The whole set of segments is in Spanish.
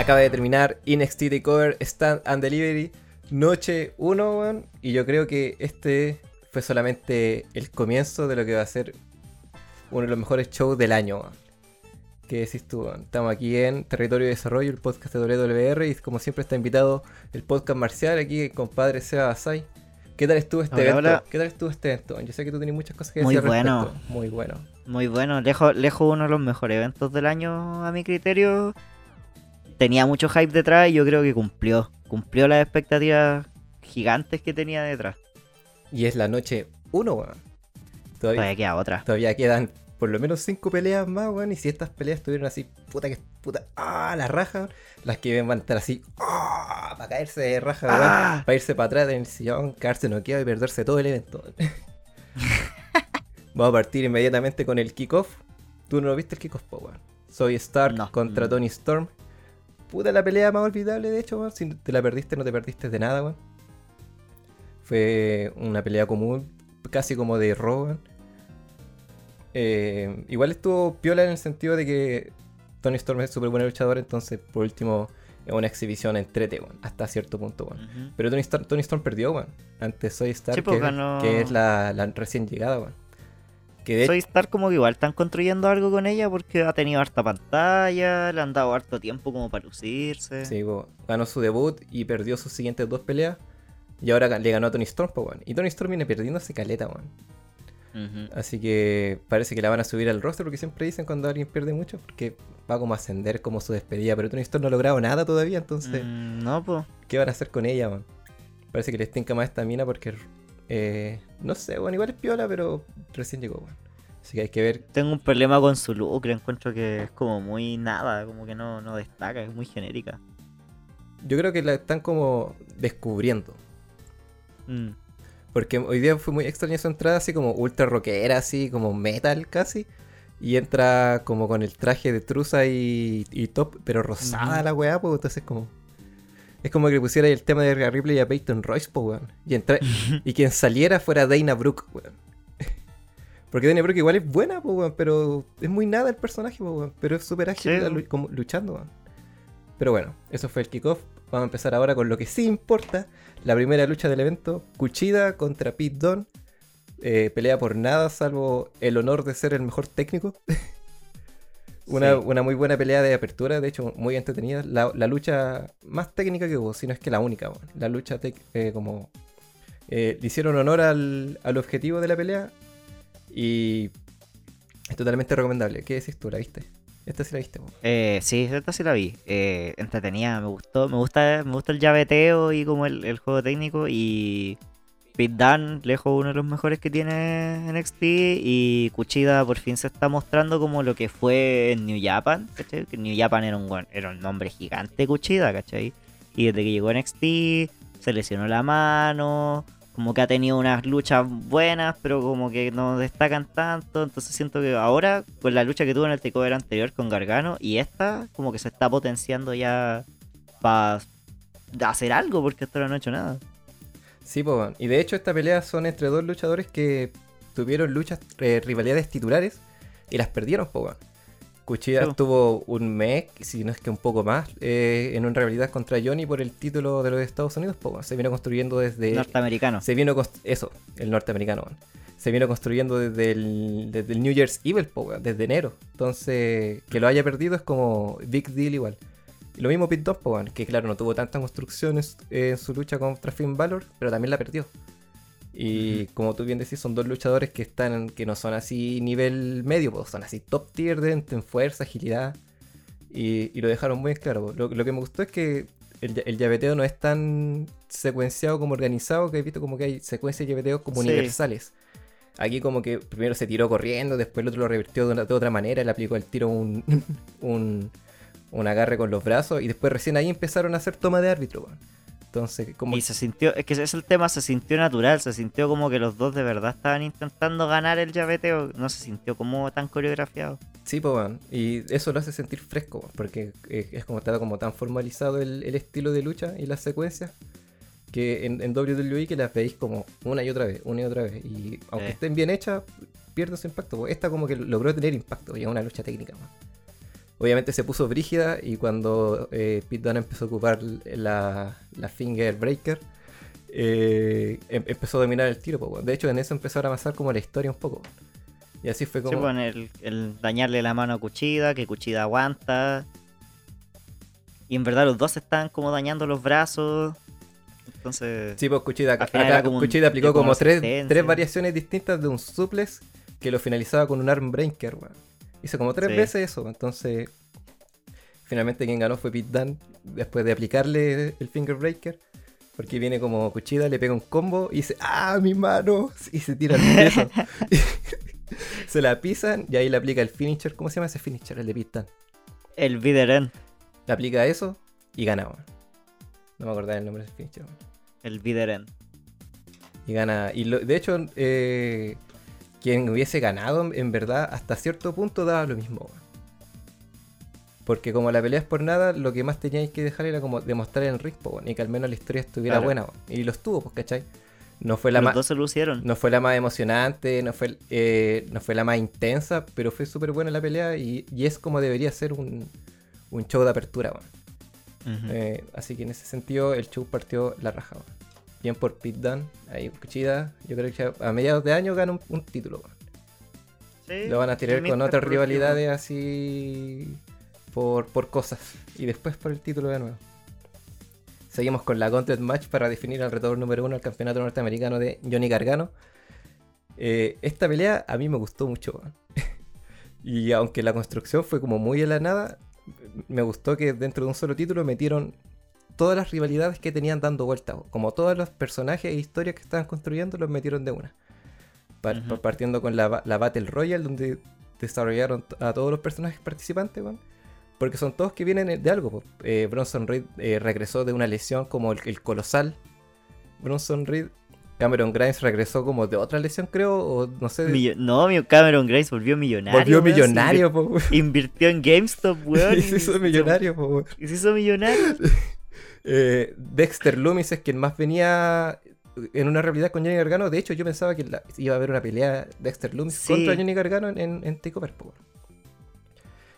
Acaba de terminar NXT Takeover Stand and Delivery Noche 1, weón. Y yo creo que este fue solamente el comienzo de lo que va a ser uno de los mejores shows del año. ¿Qué decís tú? Estamos aquí en Territorio de Desarrollo, el podcast de WWR. Y como siempre está invitado el podcast marcial aquí, el compadre Seba Basay. ¿Qué tal estuvo este Hola, evento? hola. ¿Qué tal estuvo este evento? Yo sé que tú tienes muchas cosas que Muy decir al bueno. respecto. Muy bueno. Muy bueno, lejos, lejos uno de los mejores eventos del año a mi criterio. Tenía mucho hype detrás y yo creo que cumplió. Cumplió las expectativas gigantes que tenía detrás. Y es la noche 1, weón. Todavía, Todavía queda otra. todavía quedan por lo menos 5 peleas más, weón. Y si estas peleas estuvieran así, puta que puta, ah, la raja, las que van a estar así, ah, para caerse de raja, weón. Ah. Para irse para atrás en el sillón, quedarse noqueado y perderse todo el evento. Vamos a partir inmediatamente con el kickoff. Tú no lo viste el kickoff, po, weón. Soy Stark No. contra Mm. Tony Storm. Puta la pelea más olvidable, de hecho, weón. Si te la perdiste, no te perdiste de nada, weón. Fue una pelea común, casi como de weón. Eh, igual estuvo piola en el sentido de que Tony Storm es súper buena luchadora, entonces por último es una exhibición entrete, weón, hasta cierto punto, weón. Ujú. Pero Tony Storm, Tony Storm perdió, weón. Ante Soy Stark, Sí, pues, que, es la, la recién llegada, weón. Que de Soy Star como que igual están construyendo algo con ella porque ha tenido harta pantalla, le han dado harto tiempo como para lucirse. Sí, po, ganó su debut y perdió sus siguientes dos peleas. Y ahora le ganó a Tony Storm, po. Y Tony Storm viene perdiendo hace caleta, weón. Así que parece que la van a subir al roster porque siempre dicen cuando alguien pierde mucho, porque va como a ascender como su despedida. Pero Tony Storm no ha logrado nada todavía, entonces, Mm, no, pues. ¿qué van a hacer con ella, weón? Parece que les tinca más esta mina porque, eh, no sé, weón, igual es piola, pero recién llegó, weón. Así que hay que ver Tengo un problema con su look, encuentro que es como muy nada, como que no, no destaca, es muy genérica. Yo creo que la están como descubriendo. Mm. Porque hoy día fue muy extraña su entrada, así como ultra rockera, así como metal casi. Y entra como con el traje de truza y, y top, pero rosada la weá, pues entonces como... Es como que le pusiera el tema de Rhea Ripley a Peyton Royce, pues weón. Y, entra- y quien saliera fuera Dana Brooke, weón. Porque Dana Brooke igual es buena, pues weón, pero es muy nada el personaje, weón. Pero es súper ágil Sí, como luchando, weón. Pero bueno, eso fue el kickoff. Vamos a empezar ahora con lo que sí importa. La primera lucha del evento. Kuchida contra Pete Dunne. Eh, pelea por nada, salvo el honor de ser el mejor técnico. una, Sí. una muy buena pelea de apertura, de hecho muy entretenida. La, la lucha más técnica que hubo, si no es que la única. La lucha tec- eh, como... eh, le hicieron honor al, al objetivo de la pelea. Y es totalmente recomendable. ¿Qué decís tú? ¿La viste? Esta sí la viste. Eh, sí, esta sí la vi. Eh, entretenida, me gustó. Me gusta, me gusta el llaveteo y como el, el juego técnico. Y Pete Dunne, lejos uno de los mejores que tiene NXT. Y Kuchida por fin se está mostrando como lo que fue en New Japan. ¿cachai? Que New Japan era un, era un nombre gigante Kuchida, ¿cachai? Y desde que llegó NXT se lesionó la mano. Como que ha tenido unas luchas buenas, pero como que no destacan tanto. Entonces siento que ahora, con la lucha que tuvo en el takeover anterior con Gargano y esta, como que se está potenciando ya para hacer algo, porque hasta ahora no ha hecho nada. Sí, po, weón. y de hecho esta pelea son entre dos luchadores que tuvieron luchas, eh, rivalidades titulares y las perdieron, weón. Kuchida Sí, estuvo un mes, si no es que un poco más, eh, en una rivalidad contra Johnny por el título de los Estados Unidos, weón. Se vino construyendo desde... Norteamericano. Se vino eso, el norteamericano, weón. Se vino construyendo desde el, desde el New Year's Evil, weón, desde enero. Entonces, que lo haya perdido es como big deal igual. Lo mismo po, weón, que claro, no tuvo tantas construcciones eh, en su lucha contra Finn Balor, pero también la perdió. Y como tú bien decís, son dos luchadores que están que no son así nivel medio, po, son así top tier de, en fuerza, agilidad. Y, y lo dejaron muy claro. Lo, lo que me gustó es que el, lla- el llaveteo no es tan secuenciado como organizado, que he visto como que hay secuencias de llaveteo como Sí. universales. Aquí como que primero se tiró corriendo, después el otro lo revirtió de, una- de otra manera, le aplicó al tiro un, un, un agarre con los brazos y después recién ahí empezaron a hacer toma de árbitro. Entonces, como... Y se sintió, es que ese es el tema, se sintió natural, se sintió como que los dos de verdad estaban intentando ganar el llaveteo, no se sintió como tan coreografiado. Sí, pues. Y eso lo hace sentir fresco, porque es como está como tan formalizado el, el estilo de lucha y las secuencias que en, en WWE que las veis como una y otra vez, una y otra vez. Y aunque Sí. estén bien hechas, pierden su impacto. Esta como que logró tener impacto y es una lucha técnica. Obviamente se puso brígida y cuando eh, Pete Dunne empezó a ocupar la, la Finger Breaker, eh, em- empezó a dominar el tiro. De hecho, en eso empezó a avanzar como la historia un poco. Y así fue Sí, como... pues, el, el dañarle la mano a Cuchida, que Cuchida aguanta. Y en verdad los dos están como dañando los brazos. Entonces. Sí, pues Cuchida, acá, como Cuchida aplicó como tres, tres variaciones distintas de un suplex que lo finalizaba con un arm breaker, weón. Hizo como tres Sí. veces eso, entonces finalmente quien ganó fue Pete Dunne después de aplicarle el finger breaker. Porque viene como Cuchida, le pega un combo y dice, ¡ah, mi mano! Y se tira al piso. se la pisan y ahí le aplica el finisher. ¿Cómo se llama ese finisher? El de Pete Dunne. El Videren. Le aplica eso y gana. No me acordaba el nombre del finisher. El Videren. Y gana. Y lo- de hecho, eh, quien hubiese ganado, en verdad, hasta cierto punto daba lo mismo. Porque como la pelea es por nada, lo que más teníais que dejar era como demostrar en ring, po, weón, y que al menos la historia estuviera Claro. buena. Y lo estuvo, pues, ¿cachai? No fue la Los más. dos se lucieron. No fue la más emocionante, no fue, eh, no fue la más intensa, pero fue súper buena la pelea y, y es como debería ser un, un show de apertura. Eh, así que en ese sentido el show partió la raja. weón. Bien por Pete Dunne, ahí Cuchida, yo creo que a mediados de año gana un, un título. Sí, Lo van a tirar con otras rivalidades así por, por cosas. Y después por el título de nuevo. Seguimos con la Gauntlet Match para definir el retador número uno al campeonato norteamericano de Johnny Gargano. Eh, esta pelea a mí me gustó mucho. y aunque la construcción fue como muy en la nada, me gustó que dentro de un solo título metieron todas las rivalidades que tenían dando vueltas. Como todos los personajes e historias que estaban construyendo los metieron de una. Par-. Partiendo con la, la Battle Royale, donde desarrollaron a todos los personajes participantes, weón. Porque son todos que vienen de algo. Eh, Bronson Reed eh, regresó de una lesión como el, el colosal. Bronson Reed. Cameron Grimes regresó como de otra lesión, creo. O no sé. Millo- No, Cameron Grace volvió millonario. volvió millonario, po, Invirtió en GameStop, weón. Y se hizo millonario, po, weón. Y se hizo millonario. Eh, Dexter Loomis es quien más venía en una realidad con Johnny Gargano. De hecho, yo pensaba que la- iba a haber una pelea Dexter Loomis Sí. contra Johnny Gargano en, en, en Takeover.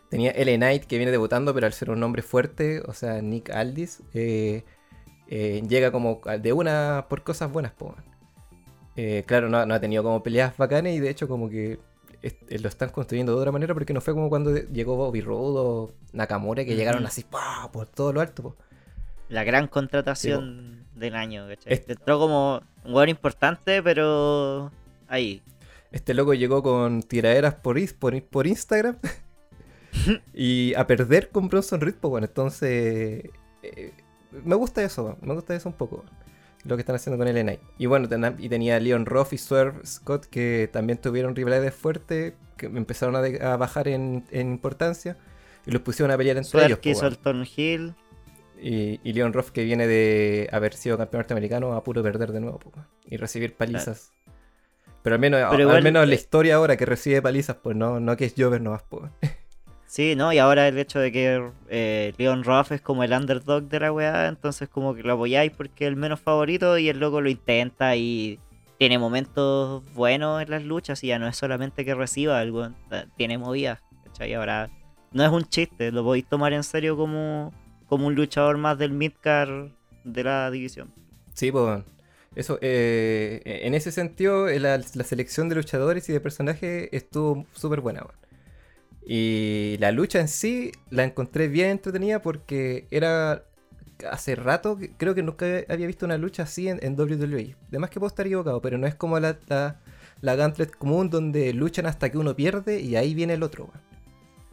Tenía L.A. Knight que viene debutando, pero al ser un nombre fuerte, o sea, Nick Aldis, eh, eh, llega como de una por cosas buenas, po. Eh, claro, no, no ha tenido como peleas bacanes y de hecho como que es- lo están construyendo de otra manera porque no fue como cuando llegó Bobby Roode o Nakamura que llegaron así ¡pah! por todo lo alto. po. La gran contratación del año, ¿cachai? Este- Entró como un weón importante, pero ahí. Este loco llegó con tiraderas por, por, por Instagram y a perder con Bronson Reed, pues bueno, entonces eh, me gusta eso, me gusta eso un poco, lo que están haciendo con el Knight. Y bueno, ten- y tenía Leon Ruff y Swerve Scott que también tuvieron rivalidades fuertes, que empezaron a, de- a bajar en, en importancia y los pusieron a pelear entre Swerve ellos. que po, hizo el Hill. Y, y Leon Ruff que viene de haber sido campeón norteamericano a puro perder de nuevo y recibir palizas. Pero al menos, Pero al menos la historia ahora que recibe palizas, pues no, no que es Jover nomás, pues. Sí, ¿no? Y ahora el hecho de que eh, Leon Ruff es como el underdog de la weá, entonces como que lo apoyáis porque es el menos favorito y el loco lo intenta y tiene momentos buenos en las luchas y ya no es solamente que reciba, weón ta- tiene movidas, ¿cachai? Ahora no es un chiste, lo podéis tomar en serio como, como un luchador más del midcar de la división. Sí, pues. Eso, eh, en ese sentido, eh, la, selección de luchadores y de personajes estuvo súper buena. Y la lucha en sí la encontré bien entretenida porque era hace rato, creo que nunca había visto una lucha así en, WWE. Además que puedo estar equivocado, pero no es como la, la, la Gauntlet común donde luchan hasta que uno pierde y ahí viene el otro.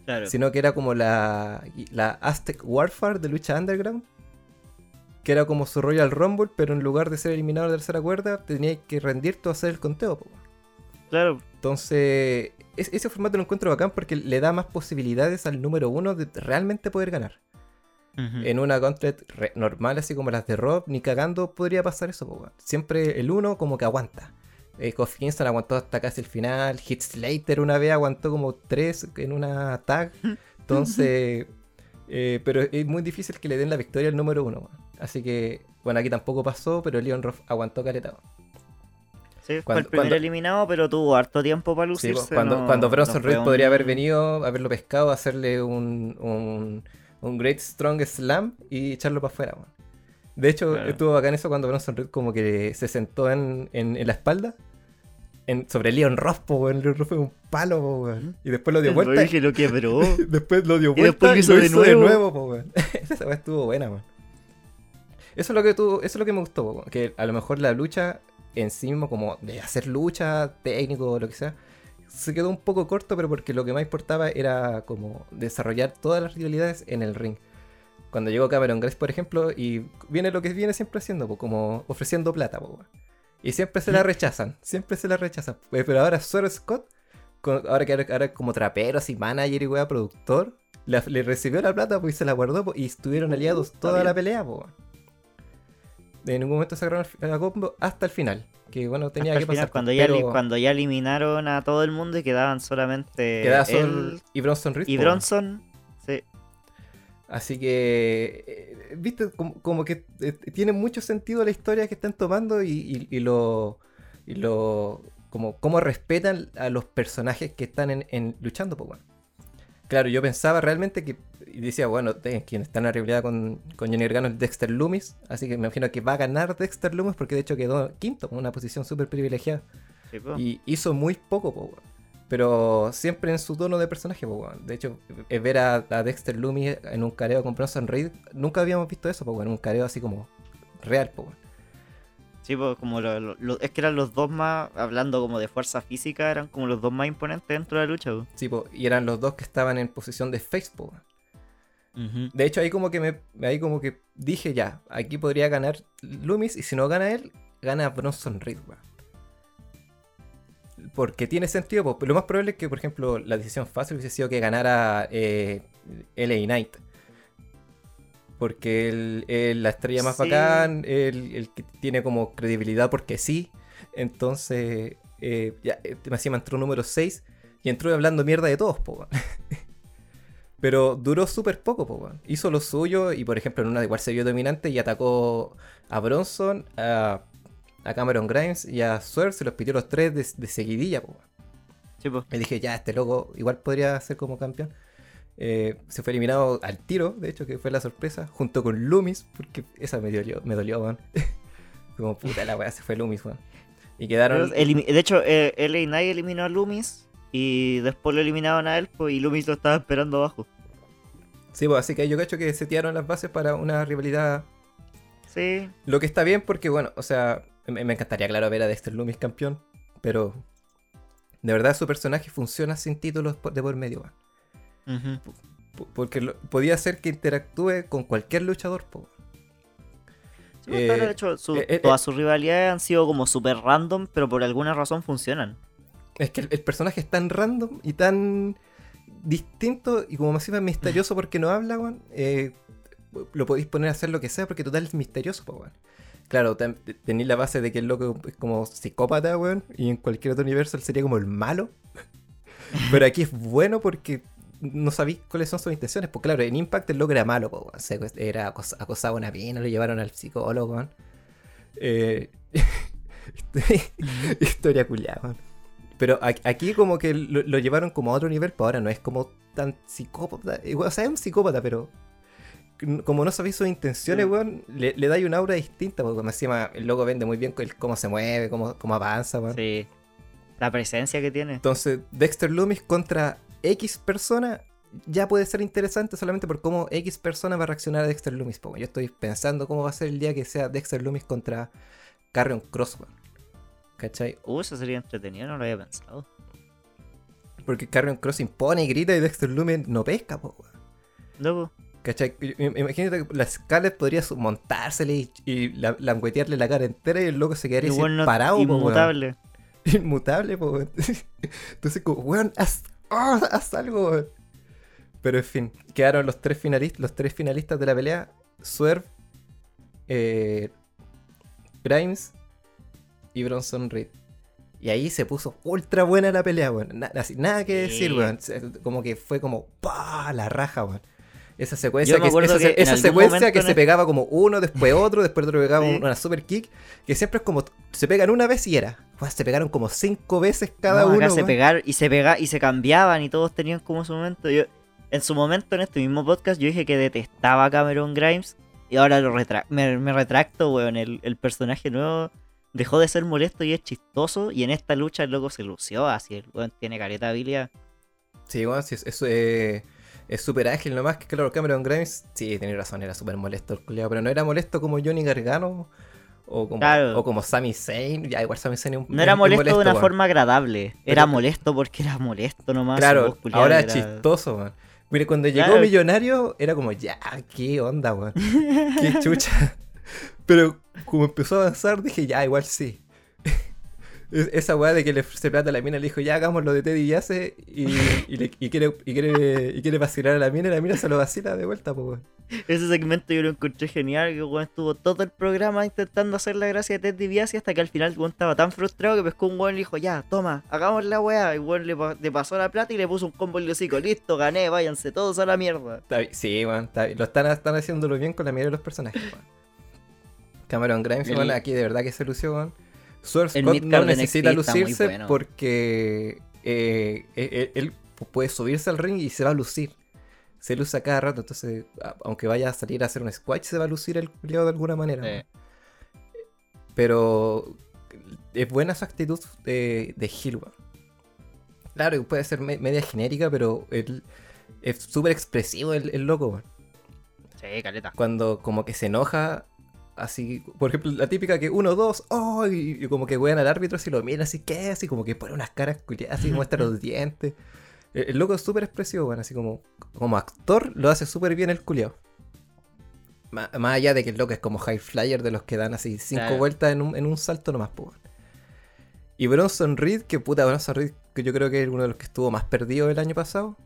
Claro. Sino que era como la, la Aztec Warfare de lucha underground. Que era como su Royal Rumble, pero en lugar de ser eliminado de la tercera cuerda, tenías que rendirte o hacer el conteo. po. Claro, Entonces, es- ese formato lo encuentro bacán porque le da más posibilidades al número uno de realmente poder ganar. En una gauntlet re- normal, así como las de Rob, ni cagando podría pasar eso. po. Siempre el uno como que aguanta. Eh, Kingston aguantó hasta casi el final. Hit Slater una vez aguantó como tres en una tag. Entonces, eh, pero es muy difícil que le den la victoria al número uno. Así que, bueno, aquí tampoco pasó, pero Leon Ruff aguantó caleta. weón. Sí, fue el primer cuando- eliminado, pero tuvo harto tiempo para lucirse. cuando, no- cuando Bronson Reed podría haber venido, haberlo pescado, hacerle un, un, un Great Strong Slam y echarlo para afuera. De hecho, Claro. estuvo bacán eso cuando Bronson Reed como que se sentó en, en, en la espalda en, sobre Leon Ross, po, weón. Leon Ross fue un palo, po, weón. Y después lo dio El vuelta. Luigi lo quebró. Después lo dio vuelta después y lo lo hizo hizo, de de nuevo. po, weón. Esa weá estuvo buena, weón. Eso es lo que tuvo, eso es lo que me gustó, po, weón. que a lo mejor la lucha en sí mismo, como de hacer lucha, técnico o lo que sea, se quedó un poco corto, pero porque lo que más importaba era como desarrollar todas las rivalidades en el ring. Cuando llegó Cameron Grace, por ejemplo, y viene lo que viene siempre haciendo, po, como ofreciendo plata, po, weón. Y siempre se la rechazan, siempre se la rechazan. Eh, Pero ahora Swerve Scott, ahora que ahora, como trapero, así manager y weá, productor, la- le recibió la plata pues, y se la guardó po, y estuvieron aliados está toda bien. la pelea. weón. En ningún momento sacaron la combo hasta el final. Que bueno, tenía Hasta que el final, pasar. cuando, ya, li- pero cuando ya eliminaron a todo el mundo y quedaban solamente quedaba él y Bronson Reed. y weón. Bronson. Sí. Así que, eh, viste, como, como que eh, tiene mucho sentido la historia que están tomando y, y- y lo, y lo, como cómo respetan a los personajes que están en, en- luchando, pues bueno. Claro, yo pensaba realmente que, y decía, bueno, quien está en la rivalidad con, con Johnny Gargano es Dexter Loomis, así que me imagino que va a ganar Dexter Loomis porque de hecho quedó quinto, con una posición súper privilegiada. sí. Y hizo muy poco, po, weón. Pero siempre en su tono de personaje. De hecho, eh, ver a, a Dexter Loomis en un careo con Bronson Reed, nunca habíamos visto eso, po, weón. Un careo así como real, po, weón. Sí, pues como lo- lo- lo- es que eran los dos más, hablando como de fuerza física, eran como los dos más imponentes dentro de la lucha. po. Sí, y eran los dos que estaban en posición de face. De hecho, ahí como que me ahí como que dije ya, aquí podría ganar Loomis y si no gana él, gana Bronson Reed, weón. Porque tiene sentido, pero lo más probable es que, por ejemplo, la decisión fácil hubiese sido que ganara eh, LA Knight. Porque él es la estrella más Sí. bacán, el, el que tiene como credibilidad porque sí. Entonces, eh, ya, eh, encima entró número 6 y entró hablando mierda de todos, po. Pero duró súper poco, po. Hizo lo suyo y, por ejemplo, en una igual se vio dominante y atacó a Bronson, a, a Cameron Grimes y a Swerve, se los pidió los tres de, de seguidilla, po, weón. Sí, po. Y dije, ya, este loco igual podría ser como campeón. Eh, se fue eliminado al tiro, de hecho, que fue la sorpresa, junto con Loomis, porque esa me dolió, me dolió, weón. como puta la weá, se fue Loomis, weón. Y quedaron. De hecho, eh, LA Knight eliminó a Loomis y después lo eliminaron a él pues, y Loomis lo estaba esperando abajo. Sí, pues así que yo cacho que setearon las bases para una rivalidad Sí, Lo que está bien porque, bueno, o sea, me, me encantaría, claro, ver a Dexter Loomis campeón, pero de verdad su personaje funciona sin títulos de por medio. P- Porque lo- podía ser que interactúe con cualquier luchador, po. Sí, claro, Eh, de hecho, su- eh, eh, todas sus rivalidades han sido como super random, pero por alguna razón funcionan. Es que el, el personaje es tan random y tan distinto y como más misterioso porque no habla, weón. eh, lo podéis poner a hacer lo que sea porque total es misterioso, po. Claro, ten- tenéis la base de que el loco es como psicópata, weón, y en cualquier otro universo él sería como el malo. Pero aquí es bueno porque no sabéis cuáles son sus intenciones. Pues claro, en Impact el loco era malo, po, weón. Era acos- acosado una pena, lo llevaron al psicólogo, weón. Eh, historia culiada, weón. Pero aquí como que lo, lo llevaron como a otro nivel, pues ahora no es como tan psicópata. Igual, O sea, es un psicópata, pero como no sabéis sus intenciones, Sí. weón, le, le dais una aura distinta, porque encima el loco vende muy bien el cómo se mueve, cómo, cómo avanza, weón. Sí. La presencia que tiene. Entonces, Dexter Loomis contra X persona ya puede ser interesante solamente por cómo X persona va a reaccionar a Dexter Loomis. po, weón. Yo estoy pensando cómo va a ser el día que sea Dexter Loomis contra Carrion Cross, weón. ¿Cachai? Uh, eso sería entretenido, no lo había pensado. Porque Carrion Cross impone y grita y Dexter Loomis no pesca, po, weón. Luego, ¿Cachai? Imagínate que la Scarlett podría montársele y, y la- languetearle la cara entera y el loco se quedaría así igual no- parado, po, weón. inmutable. Inmutable, po. Entonces, como, weón, haz, ah, haz algo, weón. Pero en fin, quedaron los tres finalistas, los tres finalistas de la pelea: Swerve, eh, Grimes y Bronson Reed. Y ahí se puso ultra buena la pelea, weón. Na- así, nada que decir, weón. Como que fue como ¡pah! la raja, weón. Esa secuencia, que, esa, que secuencia que se el- pegaba como uno, después otro, después otro pegaba Sí. una super kick, que siempre es como, se pegan una vez y era. Weón, se pegaron como cinco veces cada No, acá uno. se weón. pegar y se pega y se cambiaban y todos tenían como su momento. Yo, en su momento, en este mismo podcast, yo dije que detestaba a Cameron Grimes y ahora lo retra- me, me retracto, weón. El, el personaje nuevo dejó de ser molesto y es chistoso. Y en esta lucha el loco se lució así. El weón tiene careta de habilidad. Sí, bueno, sí, es- eso es es súper ágil nomás que claro, Cameron Grimes, sí, tenés razón, era súper molesto el culiao, pero no era molesto como Johnny Gargano o como, Claro. o como Sami Zayn, ya igual Sami Zayn es un No era es molesto, de una forma agradable. Era Pero- molesto porque era molesto nomás. Claro, ahora es era- chistoso, man. Mire, cuando llegó Claro. Millonario era como, ya, qué onda, weón. Qué chucha. Pero como empezó a avanzar, dije, ya, igual sí. Es- Esa weá de que le ofrece plata a la mina le dijo, ya hagamos lo de Teddy Biase y, y, le- y quiere, y, quiere, y quiere vacilar a la mina y la mina se lo vacila de vuelta, pues weón. Ese segmento yo lo encontré genial, que weón estuvo todo el programa intentando hacer la gracia de Ted DiBiase hasta que al final weón estaba tan frustrado que pescó un weón y le dijo, ya, toma, hagamos la weá. Y el weón le, pa- le pasó la plata y le puso un combo en el hocico, listo, gané, váyanse todos a la mierda. Está bien, Sí, weón, está bien. Lo están, están haciéndolo bien con la mayoría de los personajes, weón. Cameron Grimes, weón, aquí de verdad que se lució, weón. Scott midcard no necesita lucirse bueno. porque eh, él, él puede subirse al ring y se va a lucir. Se luce a cada rato, entonces, aunque vaya a salir a hacer un squash, se va a lucir el culiado de alguna manera. Pero es buena su actitud de, de weón. Claro, puede ser me- media genérica, pero él es súper expresivo el, el loco, weón Sí, caleta. cuando como que se enoja, así, por ejemplo, la típica que uno, dos, oh, y, y como que wean al árbitro así lo mira así, ¿qué? Así como que pone unas caras culiadas, así muestra los dientes. El, el loco es súper expresivo, bueno, así como, como actor lo hace súper bien el culiao. Má- Más allá de que el loco es como high flyer de los que dan así cinco Claro. vueltas en un, en un salto nomás, pues. Y Bronson Reed, que puta, Bronson Reed, que yo creo que es uno de los que estuvo más perdido el año pasado,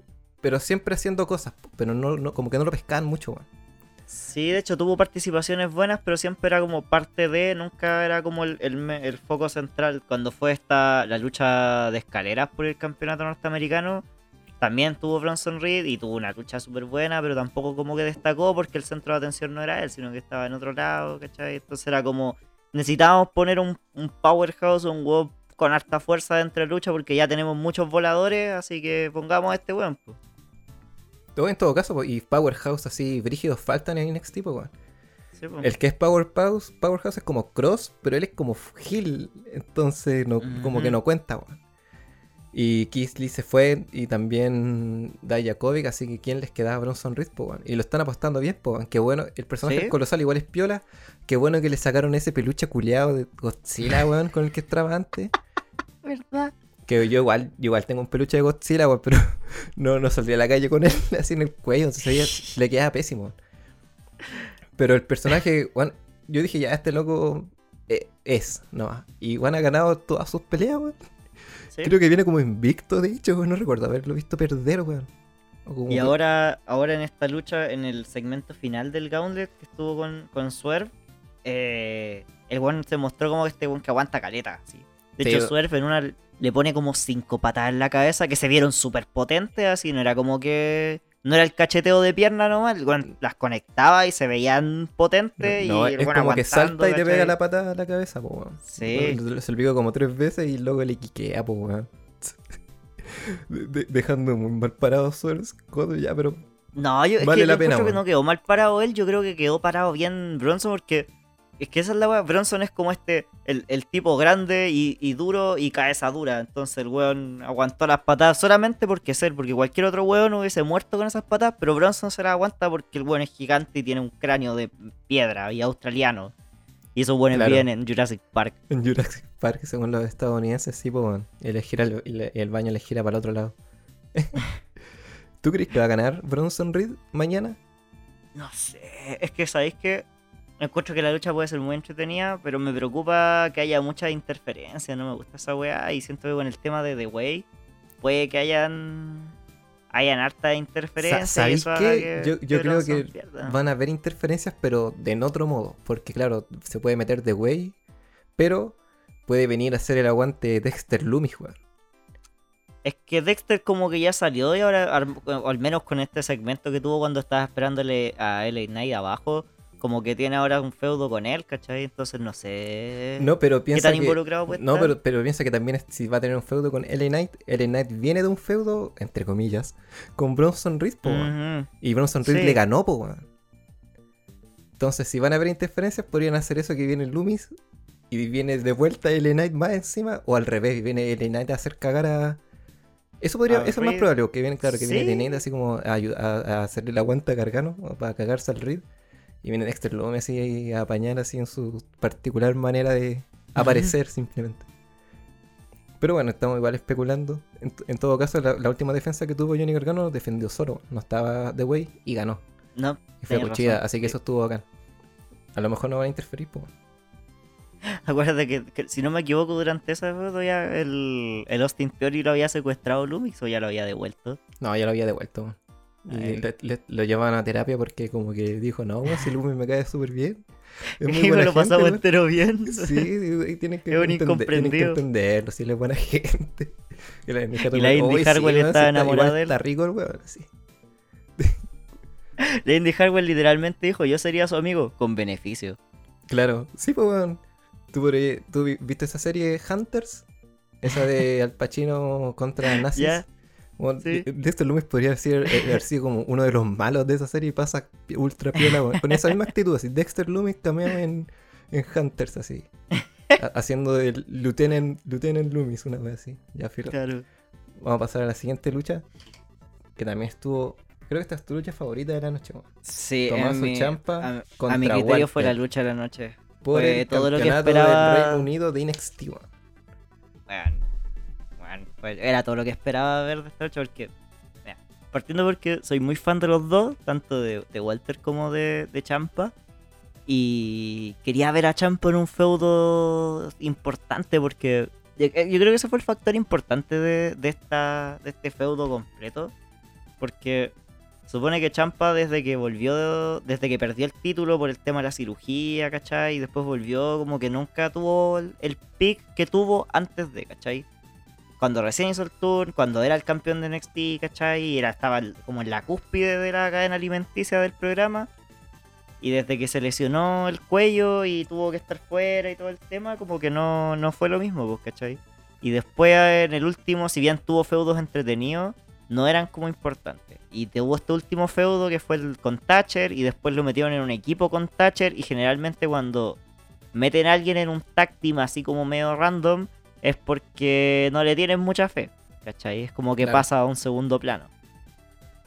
pero siempre haciendo cosas, pero no, no- como que no lo pescaban mucho, weón. Sí, de hecho tuvo participaciones buenas, pero siempre era como parte de, nunca era como el, el el foco central. Cuando fue esta la lucha de escaleras por el campeonato norteamericano, también tuvo Bronson Reed y tuvo una lucha súper buena, pero tampoco como que destacó porque el centro de atención no era él, sino que estaba en otro lado, ¿cachai? Entonces era como, necesitábamos poner un, un powerhouse, un huevo con harta fuerza dentro de lucha porque ya tenemos muchos voladores, así que pongamos a este weón. Todo en todo caso, po, y Powerhouse así brígidos faltan en NXT, po, weón. Sí, pues. El que es Powerhouse, Powerhouse es como Cross, pero él es como Hill, entonces no, como que no cuenta, weón. Y Keith Lee se fue y también Dayakovic, así que ¿quién les quedaba Bronson Reed, po, weón? Y lo están apostando bien, po, weón. Qué bueno, el personaje ¿Sí? es colosal igual es piola. Qué bueno que le sacaron ese peluche culeado de Godzilla, weón, con el que estaba antes. ¿Verdad? Que yo igual, yo igual tengo un peluche de Godzilla, weón, pero no, no salí a la calle con él así en el cuello, entonces ella- le quedaba pésimo. Pero el personaje, weón, yo dije ya, este loco eh, es, no Y Juan ha ganado todas sus peleas, weón. Sí. Creo que viene como invicto, de hecho, weón, no recuerdo haberlo visto perder, weón. Y ahora, ahora en esta lucha, en el segmento final del Gauntlet que estuvo con, con Swerve, eh, el one se mostró como este one que aguanta caleta. así. De Sí, hecho, Swerve en una le pone como cinco patadas en la cabeza que se vieron súper potentes, así. No era como que. No era el cacheteo de pierna nomás, las conectaba y se veían potentes. No, y es como que salta y te pega la patada a la cabeza, po. Sí. Se lo como tres veces y luego le quiquea, po, weón. De- de- dejando muy mal parado Scott, ya, pero No, yo es Vale que la yo pena, que no quedó mal parado él, yo creo que quedó parado bien Bronson porque es que esa es la weá, Bronson es como este, el, el tipo grande y, y duro y cabeza dura, entonces el weón aguantó las patadas solamente porque él, porque cualquier otro weón hubiese muerto con esas patadas, pero Bronson se las aguanta porque el weón es gigante y tiene un cráneo de piedra y australiano. Y esos weones Claro. viven en Jurassic Park. En Jurassic Park, según los estadounidenses, sí, pues, weón. Y, le gira el, y le- y el baño le gira para el otro lado. ¿Tú crees que va a ganar Bronson Reed mañana? No sé, es que sabéis que encuentro que la lucha puede ser muy entretenida, pero me preocupa que haya mucha interferencia, no me gusta esa weá y siento que con el tema de The Way puede que hayan hayan harta interferencia ¿sabéis qué? que, Yo- yo creo que pierda. Van a haber interferencias, pero de en otro modo. Porque, claro, se puede meter de way, pero puede venir a hacer el aguante Dexter Loomis, weón. Es que Dexter como que ya salió y ahora, o al menos con este segmento que tuvo cuando estaba esperándole a LA Knight abajo, como que tiene ahora un feudo con él, ¿cachai? Entonces no sé No, pero qué piensa tan que... involucrado puede No, estar. pero, pero piensa que también es- si va a tener un feudo con LA Knight, LA Knight viene de un feudo, entre comillas, con Bronson Reed, po. Ujú. Y Bronson Reed Sí. le ganó, po, weón. Entonces, si van a haber interferencias, podrían hacer eso que viene Loomis y viene de vuelta LA Knight más encima, o al revés, y viene LA Knight a hacer cagar a. Eso podría, A eso es más probable, que viene, claro, que viene. LA Knight así como a, a- a hacerle la aguanta a Gargano, para cagarse al Reed. Y viene Dexter Loomis así a apañar así en su particular manera de aparecer simplemente. Pero bueno, estamos igual especulando. En, todo caso, la, la última defensa que tuvo Johnny Gargano defendió solo. No estaba The Way y ganó. No, Y fue cuchilla, así que eso estuvo bacán. A lo mejor no van a interferir, pues. Acuérdate que, que si no me equivoco, durante esa ya el, el Austin Theory lo había secuestrado Lumix o ya lo había devuelto. No, ya lo había devuelto. Y Ay. le- le- lo llevaban a terapia porque como que dijo, no, si Lumi me cae súper bien. Es muy y me lo gente, weón". entero bien. Sí, y tienen que, Es entender, tienen que incomprendido. entenderlo, si él es buena gente. Y la Indy la Indy Hartwell estaba enamorada de él. Está rico el weón, sí. Andy Harwell literalmente dijo, yo sería su amigo, con beneficio. Claro, sí, pues weón. ¿Tú, por ahí- tú vi- viste esa serie Hunters? Esa de Al Pacino contra nazis. Sí. de- Dexter Loomis podría ser, eh, haber sido como uno de los malos de esa serie y pasa ultra piola. Con esa misma actitud, así. Dexter Loomis cameo en, en Hunters, así. Ha- haciendo el Lieutenant, Lieutenant Loomis, una vez así. Ya, filo. Claro. Vamos a pasar a la siguiente lucha. Que también estuvo. Creo que esta es tu lucha favorita de la noche. Sí, mi- Ciampa a, a contra mi criterio fue la lucha de la noche. Por Fue el todo lo que esperaba- del Reino Unido de NXT, weón. Era todo lo que esperaba ver de esta lucha porque... mira, partiendo porque soy muy fan de los dos, tanto de, de Walter como de, de Champa. Y quería ver a Champa en un feudo importante porque yo, yo creo que ese fue el factor importante de, de esta, de este feudo completo. Porque supone que Champa desde que volvió, desde que perdió el título por el tema de la cirugía, ¿cachai? Y después volvió como que nunca tuvo el, el pick que tuvo antes de, ¿cachai? Cuando recién hizo el tour, cuando era el campeón de NXT, ¿cachai? Y era, estaba como en la cúspide de la cadena alimenticia del programa. Y desde que se lesionó el cuello y tuvo que estar fuera y todo el tema, como que no, no fue lo mismo, pues, ¿cachai? Y después en el último, si bien tuvo feudos entretenidos, no eran como importantes. Y tuvo este último feudo que fue con Thatcher y después lo metieron en un equipo con Thatcher y generalmente cuando meten a alguien en un tag así como medio random es porque no le tienen mucha fe. ¿Cachai? Es como que Claro. pasa a un segundo plano.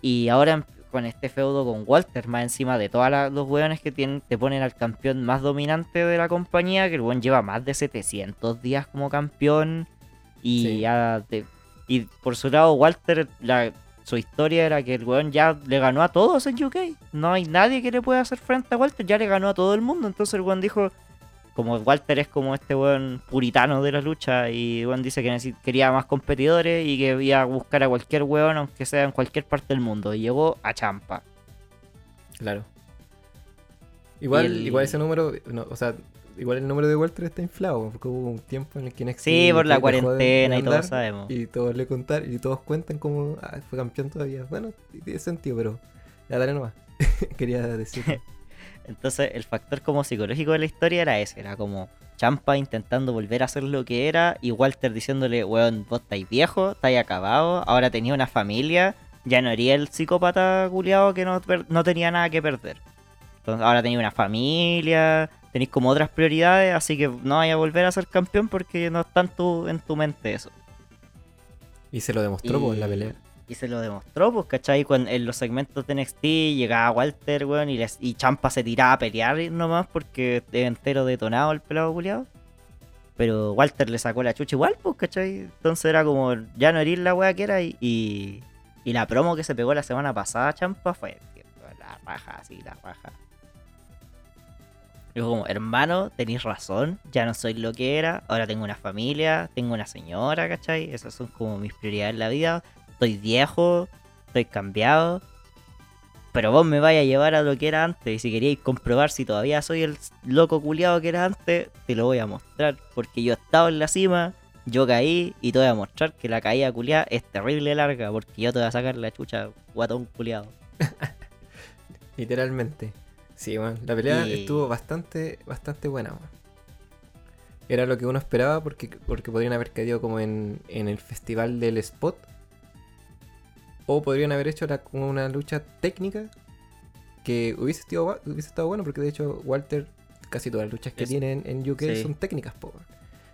Y ahora con este feudo con Walter, más encima de todos los hueones que tienen, te ponen al campeón más dominante de la compañía, que el weón lleva más de 700 días como campeón. Y Sí. ya te- y por su lado, Walter, la, su historia era que el weón ya le ganó a todos en UK. No hay nadie que le pueda hacer frente a Walter, ya le ganó a todo el mundo. Entonces el weón dijo, como Walter es como este weón puritano de la lucha, y weón dice que quería más competidores y que iba a buscar a cualquier weón, aunque sea en cualquier parte del mundo. Y llegó a Champa. Claro. Igual, el- igual ese número, no, o sea, igual el número de Walter está inflado, porque hubo un tiempo en el que NXT Sí, por la cuarentena y todos sabemos. Y todos le contar, y todos cuentan como, ah, fue campeón todavía. Bueno, tiene sentido, pero ya dale nomás. Quería decir. Entonces el factor como psicológico de la historia era ese, era como Champa intentando volver a ser lo que era y Walter diciéndole, weón, vos estáis viejo, estáis acabado, ahora tenía una familia, ya no haría el psicópata culiado que no, no tenía nada que perder. Entonces ahora tenía una familia, tenéis como otras prioridades, así que no vaya a volver a ser campeón porque no está en tu, en tu mente eso. Y se lo demostró po, en la pelea. Y se lo demostró, pues, ¿cachai? Cuando, en los segmentos de NXT llegaba Walter, weón, y, Champa se tiraba a pelear nomás porque entero detonado el pelado culiado. Pero Walter le sacó la chucha igual, pues, ¿cachai? Entonces era como, ya no herir la weá que era y, y, la promo que se pegó la semana pasada, Champa, fue la raja, así, la raja. Digo como, hermano, tenéis razón, ya no soy lo que era, ahora tengo una familia, tengo una señora, ¿cachai? Esas son como mis prioridades en la vida. Estoy viejo, estoy cambiado. Pero vos me vais a llevar a lo que era antes. Y si queríais comprobar si todavía soy el loco culiado que era antes, te lo voy a mostrar. Porque yo he estado en la cima yo caí y te voy a mostrar que la caída culiada es terrible larga porque yo te voy a sacar la chucha, guatón culiado. Literalmente. Sí, bueno, la pelea Y- estuvo bastante, bastante buena, weón. Era lo que uno esperaba porque, porque podrían haber caído como en, en el festival del spot. O podrían haber hecho la- una lucha técnica que hubiese estado, hubiese estado bueno porque de hecho Walter, casi todas las luchas que Es- tiene en, UK sí. son técnicas, po. weón.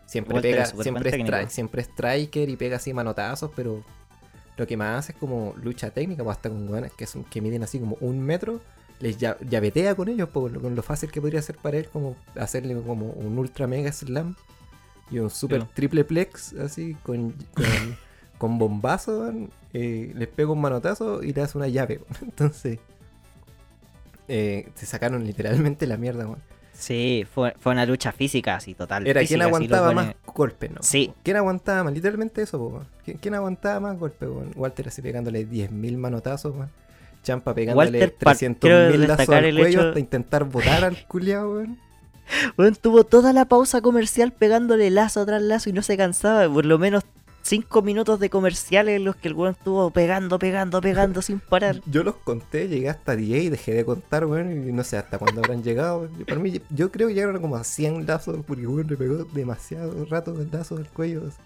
Siempre Walter pega, es siempre, buen es técnico. stri- siempre es striker y pega así manotazos, pero lo que más hace es como lucha técnica, pues hasta con weones que, son, que miden así como un metro, les lla- llavetea con ellos, po, con lo fácil que podría ser para él como hacerle como un ultra mega slam y un super Sí. triple plex así con, con, con bombazo, eh, les pega un manotazo y le hace una llave. Entonces, eh, se sacaron literalmente la mierda, weón. Sí, fue, fue una lucha física así, total. Era física, quien aguantaba más golpes, ¿no? Sí. ¿Quién aguantaba más? Literalmente eso, po. ¿Quién, quién aguantaba más golpes, weón? Walter así pegándole 10.000 manotazos, weón. Champa pegándole Walter pa- quiero 300.000 lazos al el cuello hecho- hasta intentar botar al culiao, weón. Weón, tuvo toda la pausa comercial pegándole lazo tras lazo y no se cansaba. Por lo menos 5 minutos de comerciales en los que el weón estuvo pegando, pegando, pegando sin parar. Yo los conté, llegué hasta 10 y dejé de contar, weón. Y no sé hasta cuándo habrán llegado. Yo, para mí, yo creo que llegaron como a 100 lazos porque, weón, le pegó demasiado rato el lazo al cuello. así.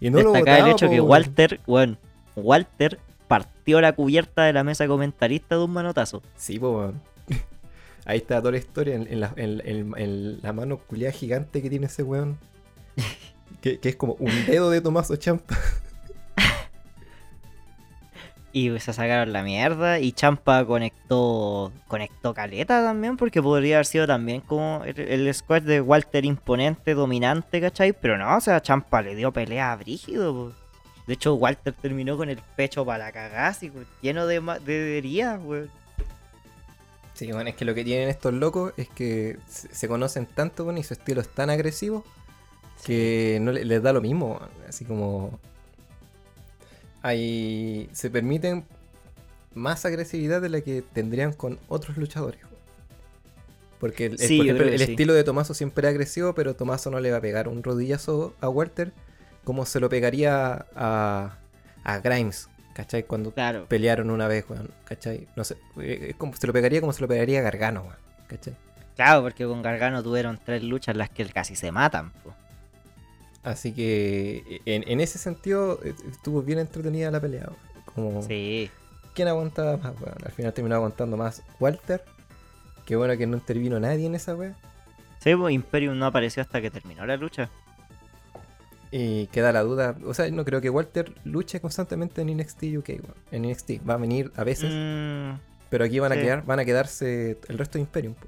Y no lo Destacar el botaba, hecho po, que. Walter, weón, Walter partió la cubierta de la mesa comentarista de un manotazo. Sí, po, weón. Ahí está toda la historia en, en la, en- en- en la mano culiada gigante que tiene ese weón. Que, que es como un dedo de Tomaso Champa. Y se sacaron la mierda. Y Champa conectó conectó caleta también. Porque podría haber sido también como el, el squad de Walter imponente, dominante, ¿cachai? Pero no, o sea, Champa le dio pelea a Brígido. po. De hecho, Walter terminó con el pecho para la cagada, lleno de, de heridas, weón. Sí, bueno, es que lo que tienen estos locos es que se, se conocen tanto, weón, y su estilo es tan agresivo que no le- les da lo mismo. Así como. Hay, se permiten más agresividad de la que tendrían con otros luchadores. Porque el, el- Sí, por yo ejemplo, creo que el sí. estilo de Tomaso siempre es agresivo, pero Tomaso no le va a pegar un rodillazo a Walter como se lo pegaría a, a Grimes, ¿cachai? Cuando Claro. pelearon una vez, weón, ¿cachai? No sé, es como, se lo pegaría como se lo pegaría a Gargano, weón, ¿cachai? Claro, porque con Gargano tuvieron tres luchas en las que casi se matan, po. Así que en, en ese sentido eh, estuvo bien entretenida la pelea. Como, Sí. ¿quién aguantaba más? al final terminó aguantando más Walter. Qué bueno que no intervino nadie en esa wea. Sí, pues Imperium no apareció hasta que terminó la lucha. Y queda la duda. O sea, no creo que Walter luche constantemente en NXT UK. En NXT va a venir a veces, Mm, pero aquí van a sí. quedar, van a quedarse el resto de Imperium. po.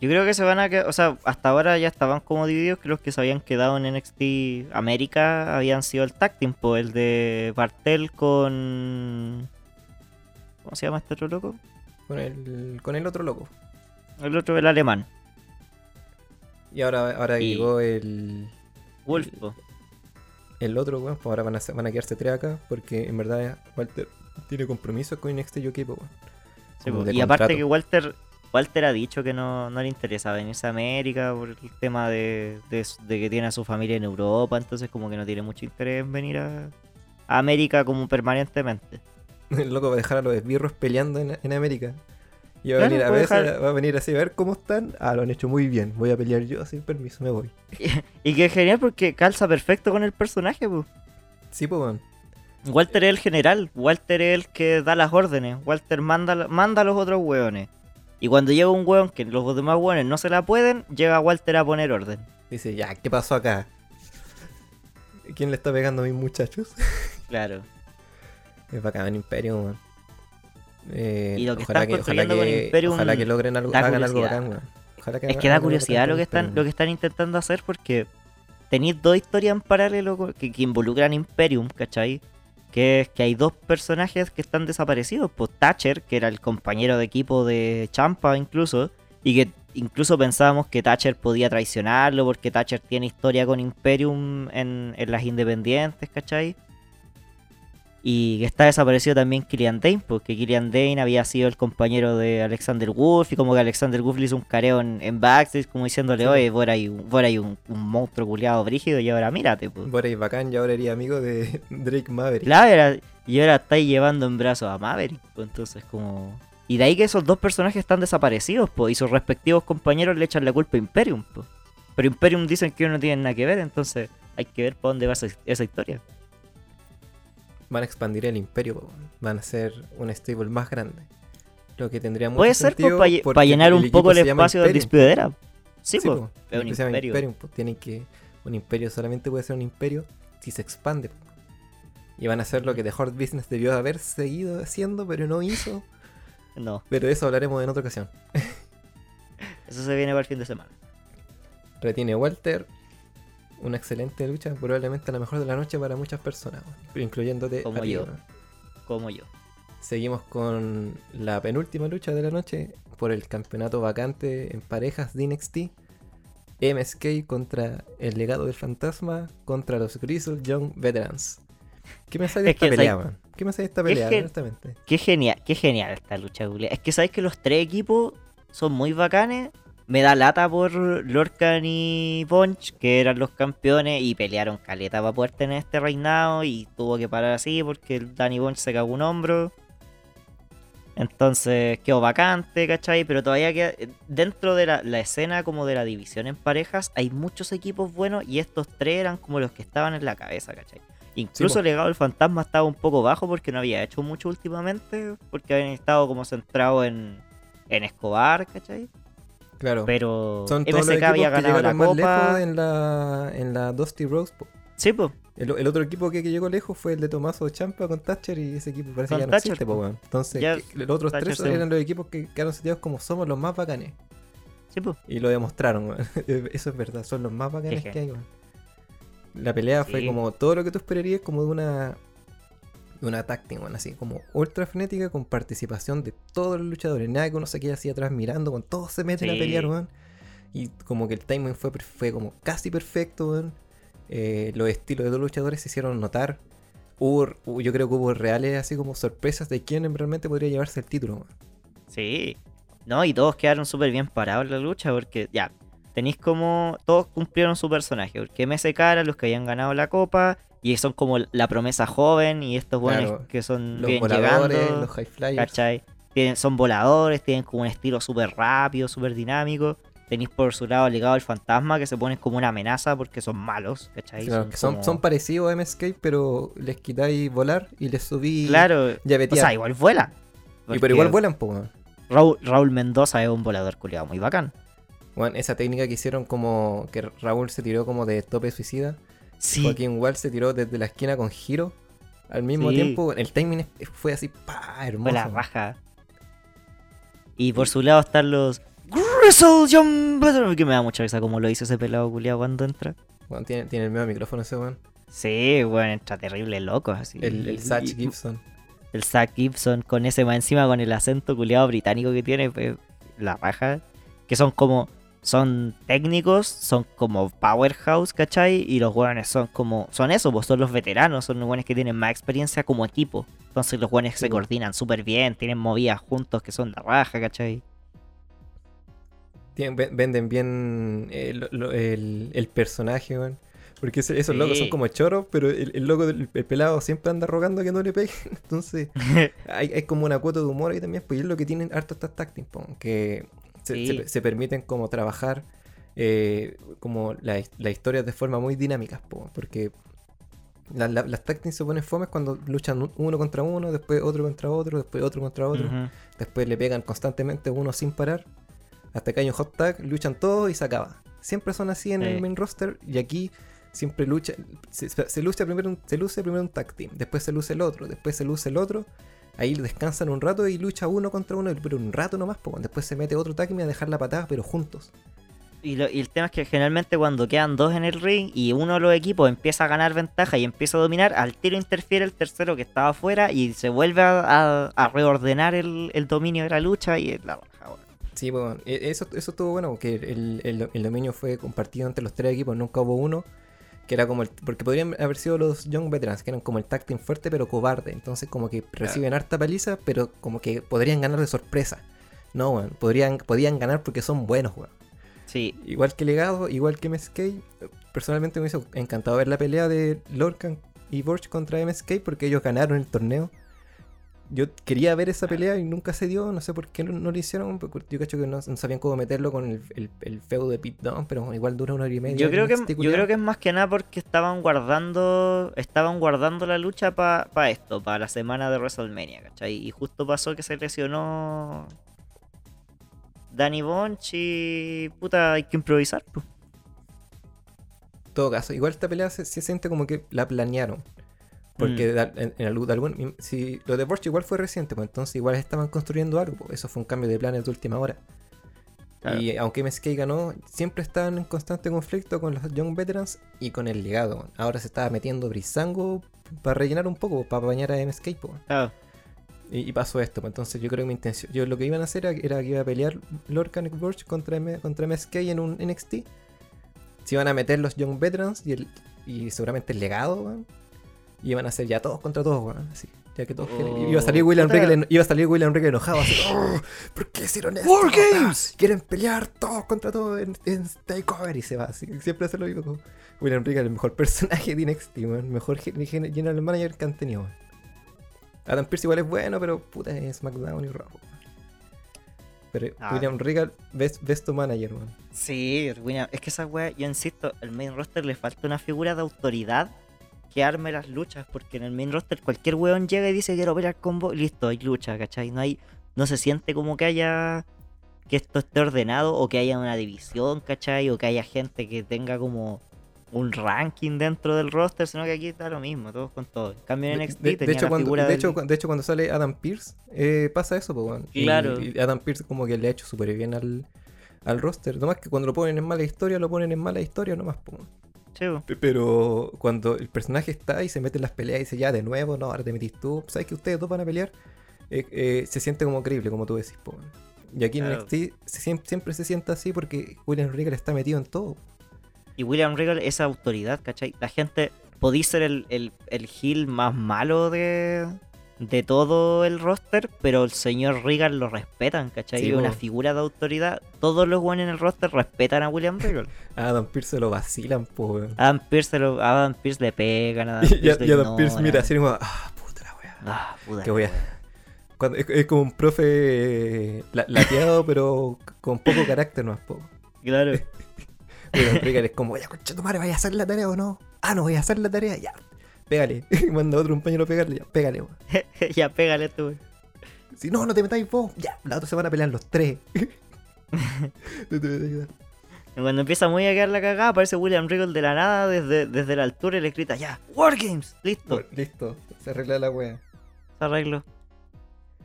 Yo creo que se van a quedar, o sea, hasta ahora ya estaban como divididos, que los que se habían quedado en NXT América habían sido el tag team, el de Bartel con... ¿Cómo se llama este otro loco? Con el, con el otro loco. El otro, el alemán. Y ahora, ahora Y- llegó el, Wolf, el otro, weón. Pues ahora van a, van a quedarse tres acá. Porque en verdad Walter tiene compromisos con NXT UK, po, weón. Sí, Y aparte que Walter Walter ha dicho que no, no le interesa venirse a América por el tema de, de, que tiene a su familia en Europa, entonces como que no tiene mucho interés en venir a, a América como permanentemente. El loco va a dejar a los esbirros peleando en, en América. Y va a Claro, venir a dejar- va a venir así a ver cómo están. Ah, lo han hecho muy bien. Voy a pelear yo sin permiso, me voy. Y que es genial porque calza perfecto con el personaje, pues. Sí, pues. Walter es el general, Walter es el que da las órdenes, Walter manda, manda a los otros hueones. Y cuando llega un hueón que los demás hueones no se la pueden, llega Walter a poner orden. Dice, ya, ¿qué pasó acá? ¿Quién le está pegando a mis muchachos? Claro. Es bacán Imperio, weón. Eh, Y lo que ojalá están que, ojalá construyendo con que, Imperium ojalá que logren algo, hagan algo bacán, weón. Ojalá que Es que da curiosidad lo que están, Imperium. lo que están intentando hacer porque tenéis dos historias en paralelo que, que involucran Imperium, ¿cachai? Que es que hay dos personajes que están desaparecidos. Pues Thatcher, que era el compañero de equipo de Champa incluso, y que incluso pensábamos que Thatcher podía traicionarlo porque Thatcher tiene historia con Imperium en, en las independientes, ¿cachai? Y que está desaparecido también Killian Dane, porque Killian Dane había sido el compañero de Alexander Wolf y como que Alexander Wolf le hizo un careo en, en backstage como diciéndole, oye, vos eras un, monstruo culiado brígido y ahora mírate, pues. Boris bacán y ahora eres amigo de Drake Maverick. Claro, era- y ahora estáis llevando en brazos a Maverick, pues entonces como... Y de ahí que esos dos personajes están desaparecidos, pues, y sus respectivos compañeros le echan la culpa a Imperium, pues. Pero Imperium dicen que no tienen nada que ver, entonces hay que ver para dónde va esa, esa historia. Van a expandir el imperio, van a ser un stable más grande. Lo que tendría mucho Puede ser sentido para llenar un poco el espacio del Imperium. Dispute Era. Sí, Sí, po, es un imperio. Imperium, po, Tienen que. Un imperio solamente puede ser un imperio si se expande. po. Y van a hacer lo que The Horde Business debió haber seguido haciendo, pero no hizo. No, Pero eso hablaremos en otra ocasión. eso se viene para el fin de semana. Retiene Walter. Una excelente lucha, probablemente la mejor de la noche para muchas personas, incluyéndote Como a ti, yo. weón. Como yo. Seguimos con la penúltima lucha de la noche por el campeonato vacante en parejas de NXT. MSK contra el legado del fantasma contra los Grizzle Young Veterans. ¿Qué me sale de esta pelea, man? ¿Qué me sale de esta es pelea, honestamente? Qué genial, qué genial esta lucha, Julia. Es que sabes que los tres equipos son muy bacanes. Me da lata por Lorcan y Punch, que eran los campeones y pelearon caleta para poder tener este reinado. Y tuvo que parar así porque el Danny Bunch se cagó un hombro. Entonces quedó vacante, ¿cachai? Pero todavía queda. Dentro de la, la escena como de la división en parejas, hay muchos equipos buenos y estos tres eran como los que estaban en la cabeza, ¿cachai? Incluso el legado del fantasma estaba un poco bajo porque no había hecho mucho últimamente, porque habían estado como centrados en, en Escobar, ¿cachai? Claro. Pero Son todos los MSK había que ganado la copa. lejos en la, en la Dusty Rose. po. Sí, pues. El, el otro equipo que, que llegó lejos fue el de Tomaso Champa con Thatcher y ese equipo parece Con que ya no Thatcher, existe, po, po. weón. Entonces, Ya que- los otros Thatcher tres eran los equipos que quedaron seteados como somos los más bacanes. Sí, pues. Y lo demostraron, weón. Eso es verdad, son los más bacanes que hay, weón. La pelea fue como todo lo que tú esperarías como de una de una tag team, así como ultra frenética con participación de todos los luchadores. Nada que uno se quede así atrás mirando, con todos se meten a Sí. pelear, weón. Y como que el timing fue, fue como casi perfecto, weón. Eh, los estilos de los luchadores se hicieron notar. Hubo, hubo- yo creo que hubo reales así como sorpresas de quién realmente podría llevarse el título, weón. Sí. No, y todos quedaron súper bien parados en la lucha porque ya, tenéis como, todos cumplieron su personaje, porque MSK eran los que habían ganado la copa y son como la promesa joven y estos buenos Claro, que son Los voladores, llegando. los high flyers. ¿Cachai? Tienen, son voladores, tienen como un estilo súper rápido, súper dinámico. Tenéis por su lado el legado del fantasma que se ponen como una amenaza porque son malos, ¿cachai? Claro, que son, como- son parecidos a MSK, pero les quitáis volar y les subí Claro, o llavetear. sea, igual vuela. y pero igual vuelan, weón. Raúl, Raúl Mendoza es un volador culiado muy bacán. Weón, esa técnica que hicieron como que Raúl se tiró como de tope suicida. Sí, Joaquín Wall se tiró desde la esquina con giro. Al mismo Sí. tiempo, el timing fue así, pa, hermoso. fue la raja. Y por su lado están los Grizzle Young Veterans, que me da mucha risa como lo hizo ese pelado culiado cuando entra. Weón, tiene, tiene el mismo micrófono ese weón. Sí, bueno, entra terrible loco así. El, el Satch Y- Gibson. el Zach Gibson con ese más encima con el acento culiado británico que tiene, pues, la raja. Que son como, son técnicos, son como powerhouse, ¿cachai? Y los hueones son como, son eso, pues son los veteranos, son los hueones que tienen más experiencia como equipo. Entonces los hueones Sí, se coordinan súper bien, tienen movidas juntos que son la raja, ¿cachai? Venden bien el, lo- el- el personaje, weón. Porque esos locos son Sí. como choros, pero el, el loco del el pelado siempre anda rogando que no le peguen. Entonces, hay, hay como una cuota de humor ahí también, pues y es lo que tienen harto estas tácticas, po, que se, Sí. se- se permiten como trabajar eh, como la- las historias de forma muy dinámicas, po, porque la- la- las tácticas se ponen fomes cuando luchan un- uno contra uno, después otro contra otro, después otro contra otro, después le pegan constantemente uno sin parar, hasta que hay un hot tag, luchan todos y se acaba. Siempre son así en Sí. el main roster y aquí siempre lucha, se, se- se lucha primero un, se luce primero un tag team, después se luce el otro, después se luce el otro, ahí descansan un rato y lucha uno contra uno, pero un rato nomás, pues, después se mete otro tag team a dejar la patada, pero juntos. Y, lo- y el tema es que generalmente cuando quedan dos en el ring y uno de los equipos empieza a ganar ventaja y empieza a dominar, al tiro interfiere el tercero que estaba afuera y se vuelve a, a- a reordenar el, el dominio de la lucha y la raja, weón. Sí, pues, e- eso, eso estuvo bueno, porque el, el- el dominio fue compartido entre los tres equipos, nunca hubo uno Que era como el. Porque podrían haber sido los Young Veterans, que eran como el tag team fuerte pero cobarde. Entonces, como que reciben harta paliza, pero como que podrían ganar de sorpresa. No, weón. Podrían, podían ganar porque son buenos, weón. Sí, Igual que Legado, igual que MSK. Personalmente me hizo encantado ver la pelea de Lorcan y Borch contra MSK porque ellos ganaron el torneo. Yo quería ver esa pelea y nunca se dio, no sé por qué no, no lo hicieron. porque Yo cacho que no, no sabían cómo meterlo con el, el, el feudo de Pete Dunne, pero igual dura una hora y media. yo creo que yo creo que es más que nada porque estaban guardando estaban guardando la lucha para esto, para la semana de WrestleMania, ¿cachai? Y justo pasó que se lesionó Danny Bonch y puta, hay que improvisar. pues. En todo caso, igual esta pelea se, se siente como que la planearon. Porque Mm. en, en algún- de algún- si lo de Borch igual fue reciente, pues entonces igual estaban construyendo algo. pues, Eso fue un cambio de planes de última hora. Claro. Y aunque MSK ganó, siempre estaban en constante conflicto con los Young Veterans y con el legado. Ahora se estaba metiendo Brisango para rellenar un poco, para bañar a MSK. po. Claro. Y, y pasó esto. pues, Entonces yo creo que mi intención, yo lo que iban a hacer era, que iba a pelear Lorcan y Borch contra, M- contra MSK en un NXT. Se iban a meter los Young Veterans y, el, y seguramente el legado, weón. Y iban a hacer ya todos contra todos, weón. Así. Ya que todos quieren- Oh, iba a salir William. Regal, iba a salir William Regal enojado así. "Oh, ¿Por qué hicieron esto? War Games. Quieren pelear todos contra todos en, en Takeover y se va así. Siempre hace lo mismo. William Regal, el mejor personaje de NXT, weón. El mejor gen- gen- general manager que han tenido, weón. Adam Pierce igual es bueno, pero puta es SmackDown y Raw. Pero Ah. William Regal, best, best manager, weón. Sí, William, es que esa wea, yo insisto, al main roster le falta una figura de autoridad que arme las luchas, porque en el main roster cualquier weón llega y dice quiero pelear con vos, y listo, hay lucha, ¿cachai? No hay, no se siente como que haya que esto esté ordenado o que haya una división, ¿cachai? O que haya gente que tenga como un ranking dentro del roster, sino que aquí está lo mismo, todos con todos. En cambio en De, NXT de- de tenía hecho, la cuando, figura de, del- hecho, de hecho, cuando sale Adam Pierce, eh, pasa eso, pues. Y- Claro. Y, Adam Pierce como que le ha hecho súper bien al, al roster. Nomás que cuando lo ponen en mala historia, lo ponen en mala historia nomás, pues. Pero cuando el personaje está y se mete en las peleas y dice ya de nuevo, no, ahora te metís tú, sabes que ustedes dos van a pelear, Eh, eh, se siente como creíble, como tú decís, po. Y aquí en. NXT se siem- siempre se siente así porque William Regal está metido en todo. Y William Regal es autoridad, ¿cachai? La gente podía ser el, el, el heel más malo de, de todo el roster, pero el señor Regal lo respetan, ¿cachai? Sí, es una figura de autoridad. Todos los buenos en el roster respetan a William Regal. A Adam Pierce lo vacilan, po. Adam Pierce, lo- a Adam Pierce le pegan, a Adam Y, Pierce y lo Adam Pierce mira así como, ah, puta la wea. Ah, puta que la voy a- wea. Cuando- es, es como un profe eh, la- lateado, pero con poco carácter, no es poco. Claro. William Regal es como, ya concha tu madre, ¿vaya a hacer la tarea o no? Ah, no voy a hacer la tarea, ya. Pégale. Manda a otro compañero a pegarle, ya, pégale, weón. ya pégale tú. Si no, no te metáis vos, ya. La otra se van a pelear los tres. No te. Y cuando empieza muy a quedar la cagada, aparece William Regal de la nada desde, desde la altura y le grita, ya, Wargames, listo. Listo, se arregla la wea. Se arregló.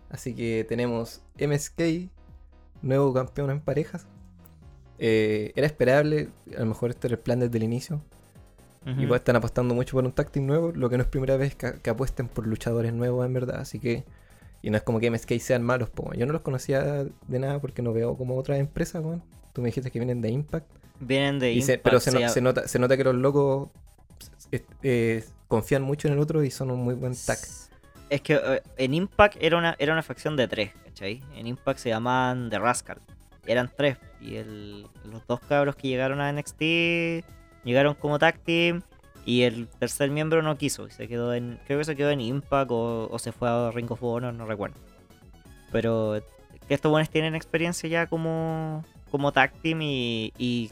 Así que tenemos MSK, nuevo campeón en parejas. Eh, era esperable, a lo mejor este era el plan desde el inicio. Ujú. Igual están apostando mucho por un team nuevo, lo que no es primera vez que, que apuesten por luchadores nuevos en verdad, así que... Y no es como que MSK sean malos, po. yo no los conocía de nada porque no veo como otras empresas, weón. Tú me dijiste que vienen de Impact. Vienen de y se- Impact, pero se, no- llama- se nota, se nota que los locos eh, eh, confían mucho en el otro y son un muy buen tag. Es que eh, en Impact era una, era una facción de tres, ¿cachai? En Impact se llamaban The Rascal. Eran tres. Y el- los dos cabros que llegaron a NXT llegaron como tag. Y el tercer miembro no quiso. y Se quedó en. Creo que se quedó en Impact o, o se fue a Ring of Honor, no recuerdo. Pero estos buenos tienen experiencia ya como, como tag y, y,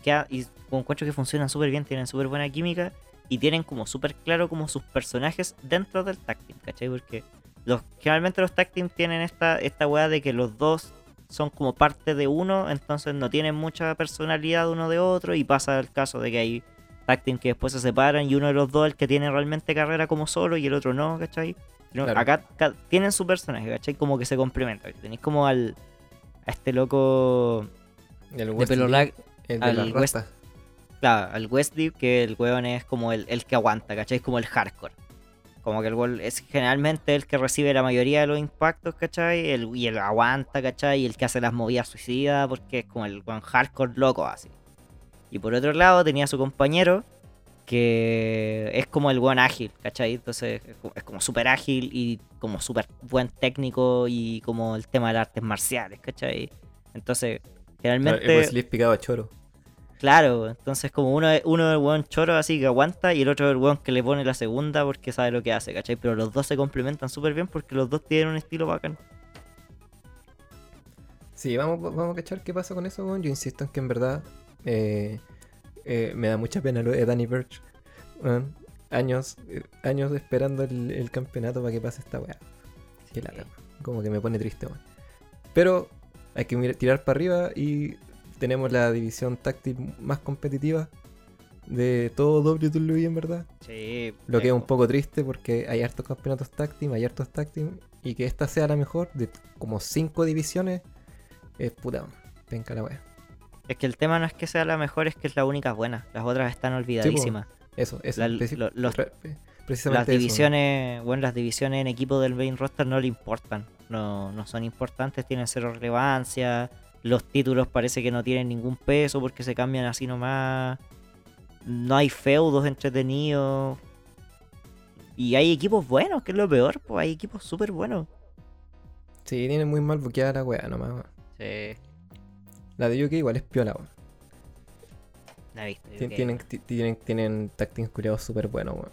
encuentro que funcionan súper bien, tienen súper buena química y tienen como súper claro como sus personajes dentro del tag team, ¿cachai? Porque generalmente los tag tienen esta, esta weá de que los dos son como parte de uno, entonces no tienen mucha personalidad uno de otro y pasa el caso de que hay tag team que después se separan y uno de los dos es el que tiene realmente carrera como solo y el otro no, ¿cachai? Sino Claro. Acá, tienen su personaje, ¿cachai? Como que se complementan. Tenéis como al a este loco El de Wesley, pelo largo, el de al West-. Claro, al Wesley, que el weón es como el, el que aguanta, ¿cachai? Es como el hardcore. Como que el weón es generalmente el que recibe la mayoría de los impactos, ¿cachai? El, y el aguanta, ¿cachai? Y el que hace las movidas suicidas, porque es como el weón hardcore loco así. Y por otro lado tenía a su compañero, porque es como el buen ágil, ¿cachai? Entonces es como- súper ágil y como súper buen técnico y como el tema de las artes marciales, ¿cachai? Entonces, generalmente... El Wesley es picado a choro. Claro, entonces como uno es, uno es el weón choro así que aguanta y el otro es el weón que le pone la segunda porque sabe lo que hace, ¿cachai? Pero los dos se complementan súper bien porque los dos tienen un estilo bacán. Sí, vamos, vamos a cachar qué pasa con eso, weón. Yo insisto en que en verdad eh, eh, me da mucha pena lo de Danny Birch. Años, eh, años esperando el, el campeonato para que pase esta weá. Qué lata, weón. Como que me pone triste. Pero hay que mirar- tirar para arriba y tenemos la división táctil más competitiva de todo WWE en verdad. Sí. Lo que es un poco triste porque hay hartos campeonatos team, hay hartos team, y que esta sea la mejor de como cinco divisiones es puta, penca la wea. Es que el tema no es que sea la mejor, es que es la única buena. Las otras están olvidadísimas. Eso, eso. La- lo- los- pre- Las eso. divisiones, bueno, las divisiones en equipo del main roster no le importan. No, no son importantes, tienen cero relevancia. Los títulos parece que no tienen ningún peso porque se cambian así nomás. No hay feudos entretenidos. Y hay equipos buenos, que es lo peor, pues hay equipos súper buenos. Sí, tiene muy mal buqueada la wea nomás. Sí, La de UK igual es piola, weón. la. Tien- ok. Tienen, ti- tienen, tienen tag teams culiados súper buenos, weón.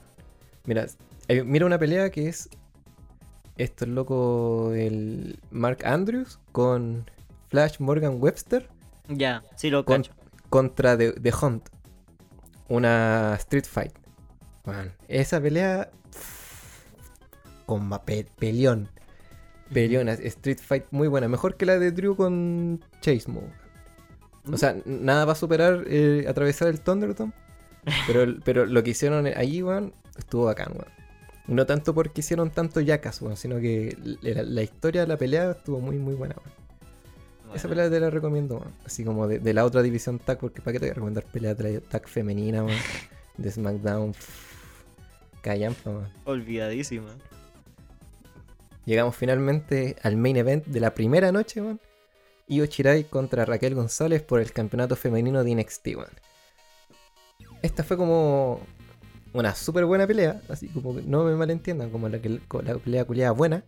Mira, hay- mira una pelea que es esto es loco el Mark Andrews con Flash Morgan Webster. Ya, sí lo Con- cacho. contra The, The Hunt. Una Street Fight. Esa pelea. Con pe- peleón. Peleón, Street Fight muy buena. Mejor que la de Drew con Chase Mo. O sea, nada va a superar eh, atravesar el Thunderdome. Pero, pero lo que hicieron ahí, weón, estuvo bacán, weón. No tanto porque hicieron tanto yacas, weón, sino que la, la historia de la pelea estuvo muy, muy buena, weón. Esa pelea te la recomiendo, weón. Así como de, de la otra división tag, porque ¿para qué te voy a recomendar peleas de la tag femenina, weón? De SmackDown. Callampa, weón. Olvidadísima. Llegamos finalmente al main event de la primera noche, weón. Io Shirai contra Raquel González por el campeonato femenino de NXT. Esta fue como una súper buena pelea, así como que no me malentiendan, como la, que, la pelea culiada buena,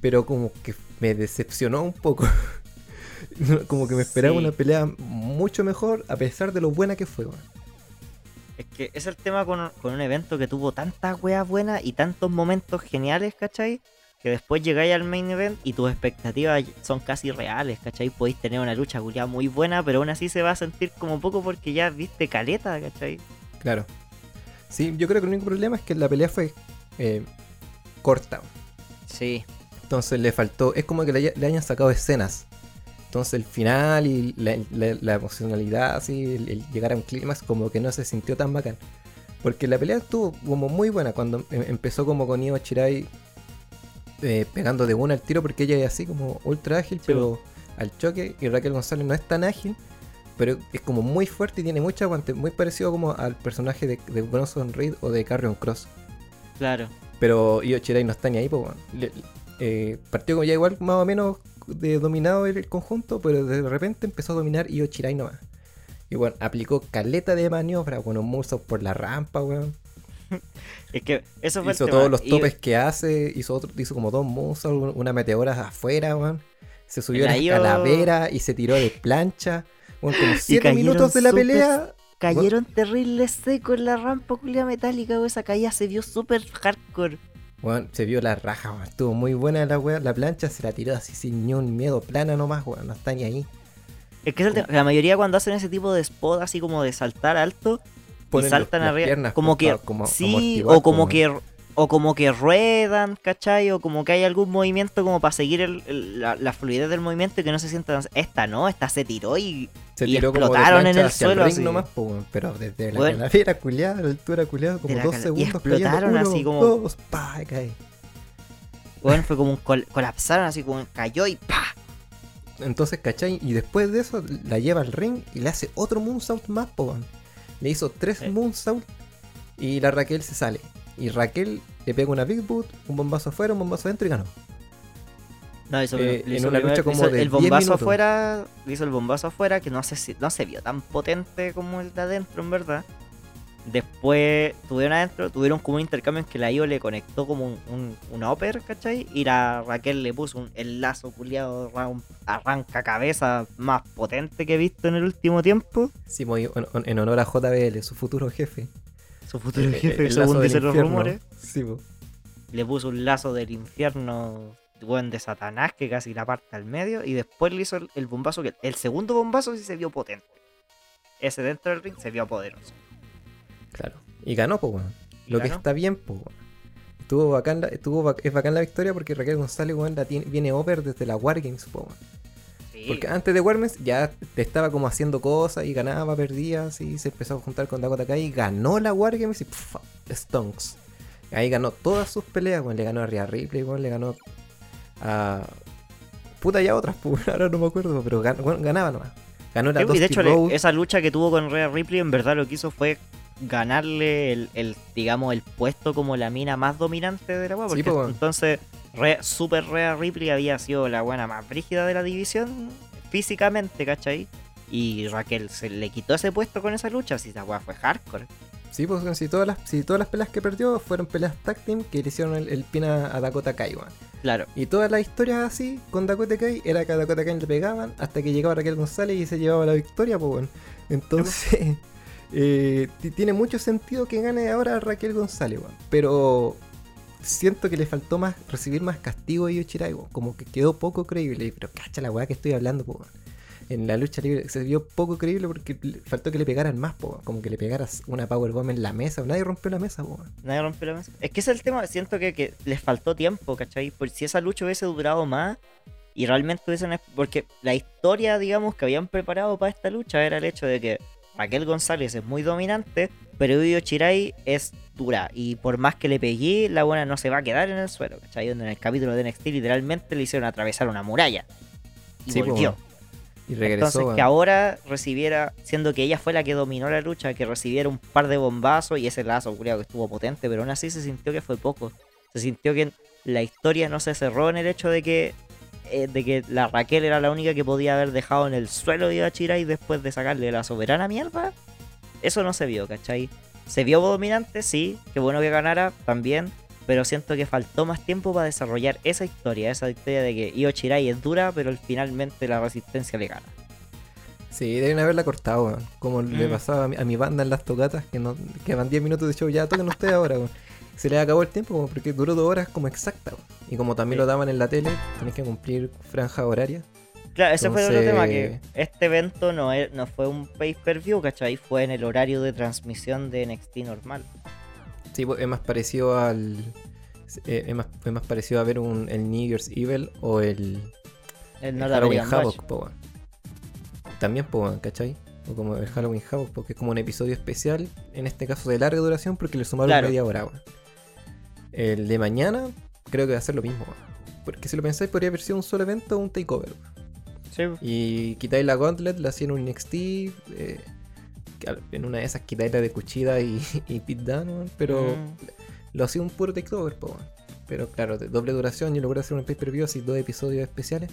pero como que me decepcionó un poco. como que me esperaba Sí. una pelea mucho mejor a pesar de lo buena que fue, weón. Es que es el tema con, con un evento que tuvo tantas weas buenas y tantos momentos geniales, ¿cachai? Que después llegáis al main event y tus expectativas son casi reales, ¿cachai? Podéis tener una lucha culiada muy buena, pero aún así se va a sentir como poco porque ya viste caleta, ¿cachai? Claro. Sí, yo creo que el único problema es que la pelea fue eh, corta. Sí. Entonces le faltó, es como que le, le hayan sacado escenas. Entonces el final y la, la- la emocionalidad, así, el, el llegar a un clímax, como que no se sintió tan bacán. Porque la pelea estuvo como muy buena cuando em- empezó como con Io Shirai eh, pegando de una al tiro, porque ella es así como ultra ágil, pero al choque. Y Raquel González no es tan ágil, pero es como muy fuerte y tiene mucho aguante, muy parecido como al personaje de, de Bronson Reed o de Carrion Cross. Claro. Pero Io Shirai no está ni ahí, pues, eh, partió como ya igual más o menos de dominado el, conjunto, pero de repente empezó a dominar Io Shirai nomás. Y bueno, aplicó caleta de maniobra, un moonsault por la rampa, weón. Es que eso fue Hizo el tema. todos los Y- topes que hace, hizo otro, hizo como dos moonsaults, una meteora afuera, weón. Se subió a la La Io- calavera y se tiró de plancha. Weón, como siete minutos de la pelea. Cayeron terribles secos en la rampa culia metálica, weón. Esa caída se vio súper hardcore. Se vio la raja, weón. Estuvo muy buena la weón. La plancha se la tiró así sin ni un miedo, plana nomás, weón. No está ni ahí. Es que es el tema, La mayoría cuando hacen ese tipo de spot así como de saltar alto y Ponen saltan los- las arriba, piernas como que como sí, o como como- que o como que ruedan, ¿cachai? O como que hay algún movimiento como para seguir el- el- la, la fluidez del movimiento y que no se sienta tan- esta no, esta se tiró y Se y tiró como de explotaron en el suelo ring así. nomás, pero desde la Weón. calavera culiada, la altura culiada, como dos cala- y segundos explotaron cayendo. así como- dos, pa, y cae. bueno, fue como un col- colapsaron así como cayó y ¡pa! Entonces, ¿cachai? Y después de eso la lleva al ring y le hace otro moonsault más, po. Le hizo tres Sí. moonsault y la Raquel se sale. Y Raquel le pega una big boot, un bombazo afuera, un bombazo adentro y ganó. No, hizo, Eh, en hizo una primero- lucha como de el 10 bombazo afuera, hizo el bombazo afuera que no no se vio tan potente como el de adentro en verdad. Después tuvieron adentro, tuvieron como un intercambio en que la IO le conectó como un, un, un upper, ¿cachai? Y la Raquel le puso un, el lazo culiado arranca cabeza más potente que he visto en el último tiempo. Sí, muy, en, en honor a JBL, su futuro jefe. Su futuro jefe, según dicen los rumores. Sí, po. Le puso un lazo del infierno buen de Satanás que casi la parte al medio. Y después le hizo el, el bombazo que. El segundo bombazo sí se vio potente. Ese dentro del ring se vio poderoso. Claro. Y ganó, pues, weón. Y Lo ganó. que está bien, pues, weón. Estuvo bacán, la- estuvo bac- es bacán la victoria porque Raquel González, weón, la tiene- viene over desde la Wargames. Sí. Porque antes de Wargames ya te estaba como haciendo cosas y ganaba, perdía, así se empezó a juntar con Dakota Kai, ganó la Wargames y pff, Stonks. Ahí ganó todas sus peleas, weón. Le ganó a Rhea Ripley, weón, le ganó a. Puta, ya otras, pues, ahora no me acuerdo, pero gan- ganaba nomás. Ganó la Sí, y de hecho, esa lucha que tuvo con Rhea Ripley, en verdad lo que hizo fue ganarle el, el, digamos, el puesto como la mina más dominante de la. Sí, Porque po, weón. entonces, Rhea- Super Rhea Ripley había sido la buena más brígida de la división físicamente, ¿cachai? Y Raquel se le quitó ese puesto con esa lucha, si esa weá fue hardcore. Sí, pues si todas las, si todas las peleas que perdió fueron peleas tag team que le hicieron el, el pin a, a Dakota Kai, weón. Claro. Y todas las historias así con Dakota Kai era que a Dakota Kai le pegaban hasta que llegaba Raquel González y se llevaba la victoria, pues weón. Entonces, eh, ti- tiene mucho sentido que gane ahora Raquel González. Pero siento que le faltó más recibir más castigo a Io Shirai, weón. Como que quedó poco creíble. Pero cacha la weá que estoy hablando. En la lucha libre se vio poco creíble porque faltó que le pegaran más, po, como que le pegaras una powerbomb en la mesa. Nadie rompió la mesa, po. Nadie rompió la mesa. Es que ese es el tema, siento que, que les faltó tiempo, ¿cachai? Por si esa lucha hubiese durado más y realmente hubiesen... Porque la historia, digamos, que habían preparado para esta lucha era el hecho de que Raquel González es muy dominante, pero Io Chirai es dura. Y por más que le pegué, la buena no se va a quedar en el suelo, ¿cachai? Donde en el capítulo de NXT literalmente le hicieron atravesar una muralla. Y Sí, volvió. Y regresó, Entonces que ahora recibiera, siendo que ella fue la que dominó la lucha, que recibiera un par de bombazos y ese lazo culiao, que estuvo potente, pero aún así se sintió que fue poco. Se sintió que la historia no se cerró en el hecho de que eh, de que la Raquel era la única que podía haber dejado en el suelo de Chirai después de sacarle la soberana mierda. Eso no se vio, ¿cachai? Se vio dominante, sí, qué bueno que ganara también, pero siento que faltó más tiempo para desarrollar esa historia, esa historia de que Io Chirai es dura, pero finalmente la resistencia le gana. Sí, deben haberla cortado, weón. Como le Mm. pasaba a mi, a mi banda en las tocatas, que no que van 10 minutos de show, ya toquen ustedes ahora, weón. Se les acabó el tiempo, porque duró dos horas como exacta. Y como también lo daban en la tele, tenés que cumplir franja horaria. Claro, ese fue otro tema, que este evento no, es- no fue un pay-per-view, ¿cachai? Fue en el horario de transmisión de NXT normal. Sí, pues, es más parecido al. eh, es, más, es más parecido a ver un, el New Year's Evil o el, El Halloween. Havoc, po. También, po, ¿cachai? O como el Halloween Havoc, porque es como un episodio especial, en este caso de larga duración, porque le sumaron Claro. media hora, weón. El de mañana, creo que va a ser lo mismo. Porque si lo pensáis, podría haber sido un solo evento o un takeover. Sí, Y quitáis la Gauntlet, la hacían un NXT. eh, en una de esas quitáis la de Cuchida y, y Dunne, weón, pero Mm. lo hacía un puro takeover, po. Pero claro, de doble duración, yo logré hacer un pay-per-view así, dos episodios especiales.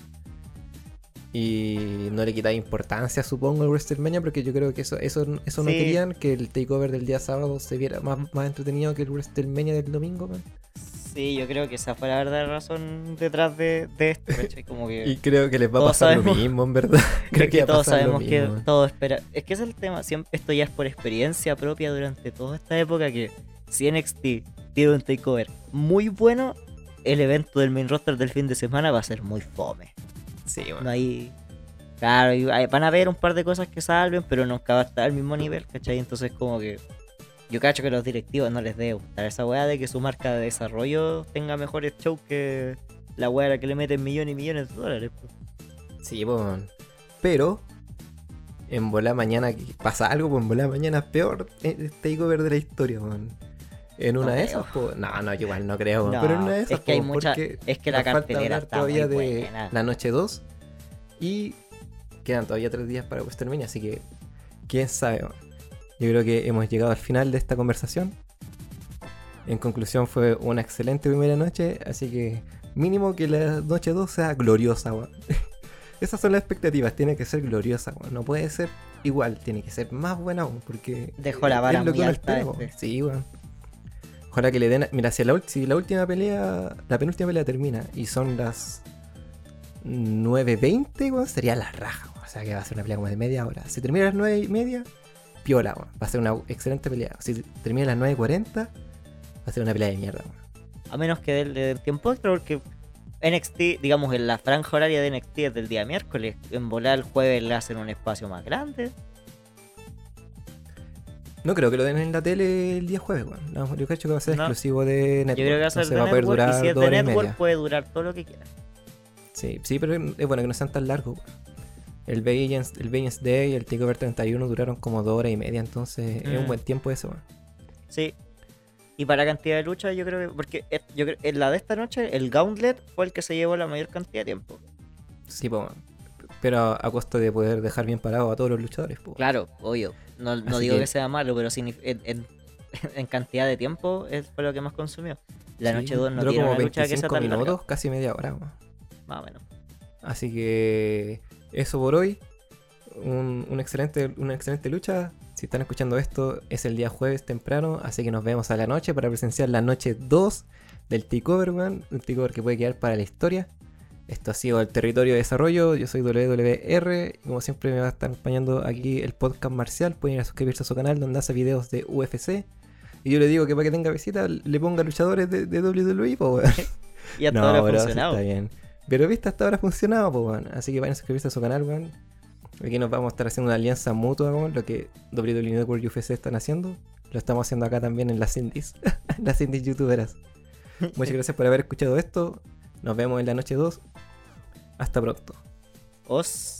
Y no le quitáis importancia, supongo, al WrestleMania, porque yo creo que eso, eso, eso no querían, que el takeover del día sábado se viera más, más entretenido que el WrestleMania del domingo, weón. Sí, yo creo que esa fue la verdadera razón detrás de, de esto, que... Y creo que les va a pasar lo mismo, en verdad. creo Es que a todos sabemos que todo espera. Es que es el tema. Siempre, esto ya es por experiencia propia durante toda esta época. Que si NXT tiene un takeover muy bueno, el evento del main roster del fin de semana va a ser muy fome. Sí, weón. No hay. Claro, hay- van a haber un par de cosas que salven, pero nunca va a estar al mismo nivel, ¿cachai? Entonces, como que. Yo cacho que a los directivos no les debe gustar esa weá de que su marca de desarrollo tenga mejores shows que la weá que le meten millones y millones de dólares. pues. Sí, pues. weón. Pero, en bola mañana que pasa algo, pues en bola mañana es peor el takeover de la historia, weón. En No una de esas, pues. No, no, igual no creo. No, pero en una de esas, es que hay mucha- es que la falta cartelera hablar está todavía de buena. la noche 2. Y quedan todavía tres días para WrestleMania, así que. Quién sabe. Yo creo que hemos llegado al final de esta conversación. En conclusión, fue una excelente primera noche, así que mínimo que la noche 2 sea gloriosa, weón. Esas son las expectativas, tiene que ser gloriosa, weón. No puede ser igual, tiene que ser más buena aún, porque Dejó la vara muy alta este. Sí, weón. Ojalá que le den. Mira, si la, última pelea, la penúltima pelea termina y son las 9.20, weón, sería la raja. O sea que va a ser una pelea como de media hora. Si termina a las 9 y media, piola, weón. Va a ser una excelente pelea. Si termina a las 9.40, va a ser una pelea de mierda. A menos que del, del tiempo extra, porque NXT, digamos, en la franja horaria de NXT es del día miércoles. En volar el jueves le hacen un espacio más grande. No creo que lo den en la tele el día jueves, weón. No, yo creo que va a ser No. exclusivo de Network. Yo creo que va a ser de va a poder Network, y durar si es de y Network media. puede durar todo lo que quiera. Sí, sí, pero es bueno que no sean tan largos. weón. El Vengeance, el Vengeance Day y el Takeover 31 duraron como dos horas y media, entonces es un Mm. buen tiempo eso. weón. Sí. Y para cantidad de lucha, yo creo que. Porque es- yo creo, en la de esta noche, el Gauntlet fue el que se llevó la mayor cantidad de tiempo. Sí, weón. pero a costo de poder dejar bien parado a todos los luchadores. po. Claro, obvio. No, no digo que- que... sea malo, pero en, en- en cantidad de tiempo es, fue lo que más consumió. La Sí, noche 2 no tiene como una lucha que sea 25 tan larga. minutos, casi media hora. Más o menos. Así que eso por hoy. Un, un excelente, una excelente lucha. Si están escuchando esto, es el día jueves temprano. Así que nos vemos a la noche para presenciar la noche 2 del Takeover, weón. Un Takeover que puede quedar para la historia. Esto ha sido el territorio de desarrollo. Yo soy WWR. Y como siempre, me va a estar acompañando aquí el podcast Marcial. Pueden ir a suscribirse a su canal donde hace videos de UFC. Y yo le digo que para que tenga visita, le ponga luchadores de, de WWE, po, weón. Y hasta ahora ha funcionado. está bien. Pero viste, hasta ahora ha funcionado, pues, weón. Así que vayan a suscribirse a su canal, weón. Aquí nos vamos a estar haciendo una alianza mutua, weón. Lo que WWE Network y UFC están haciendo. Lo estamos haciendo acá también en las indies. las indies youtuberas. Muchas gracias por haber escuchado esto. Nos vemos en la noche 2. Hasta pronto. Os.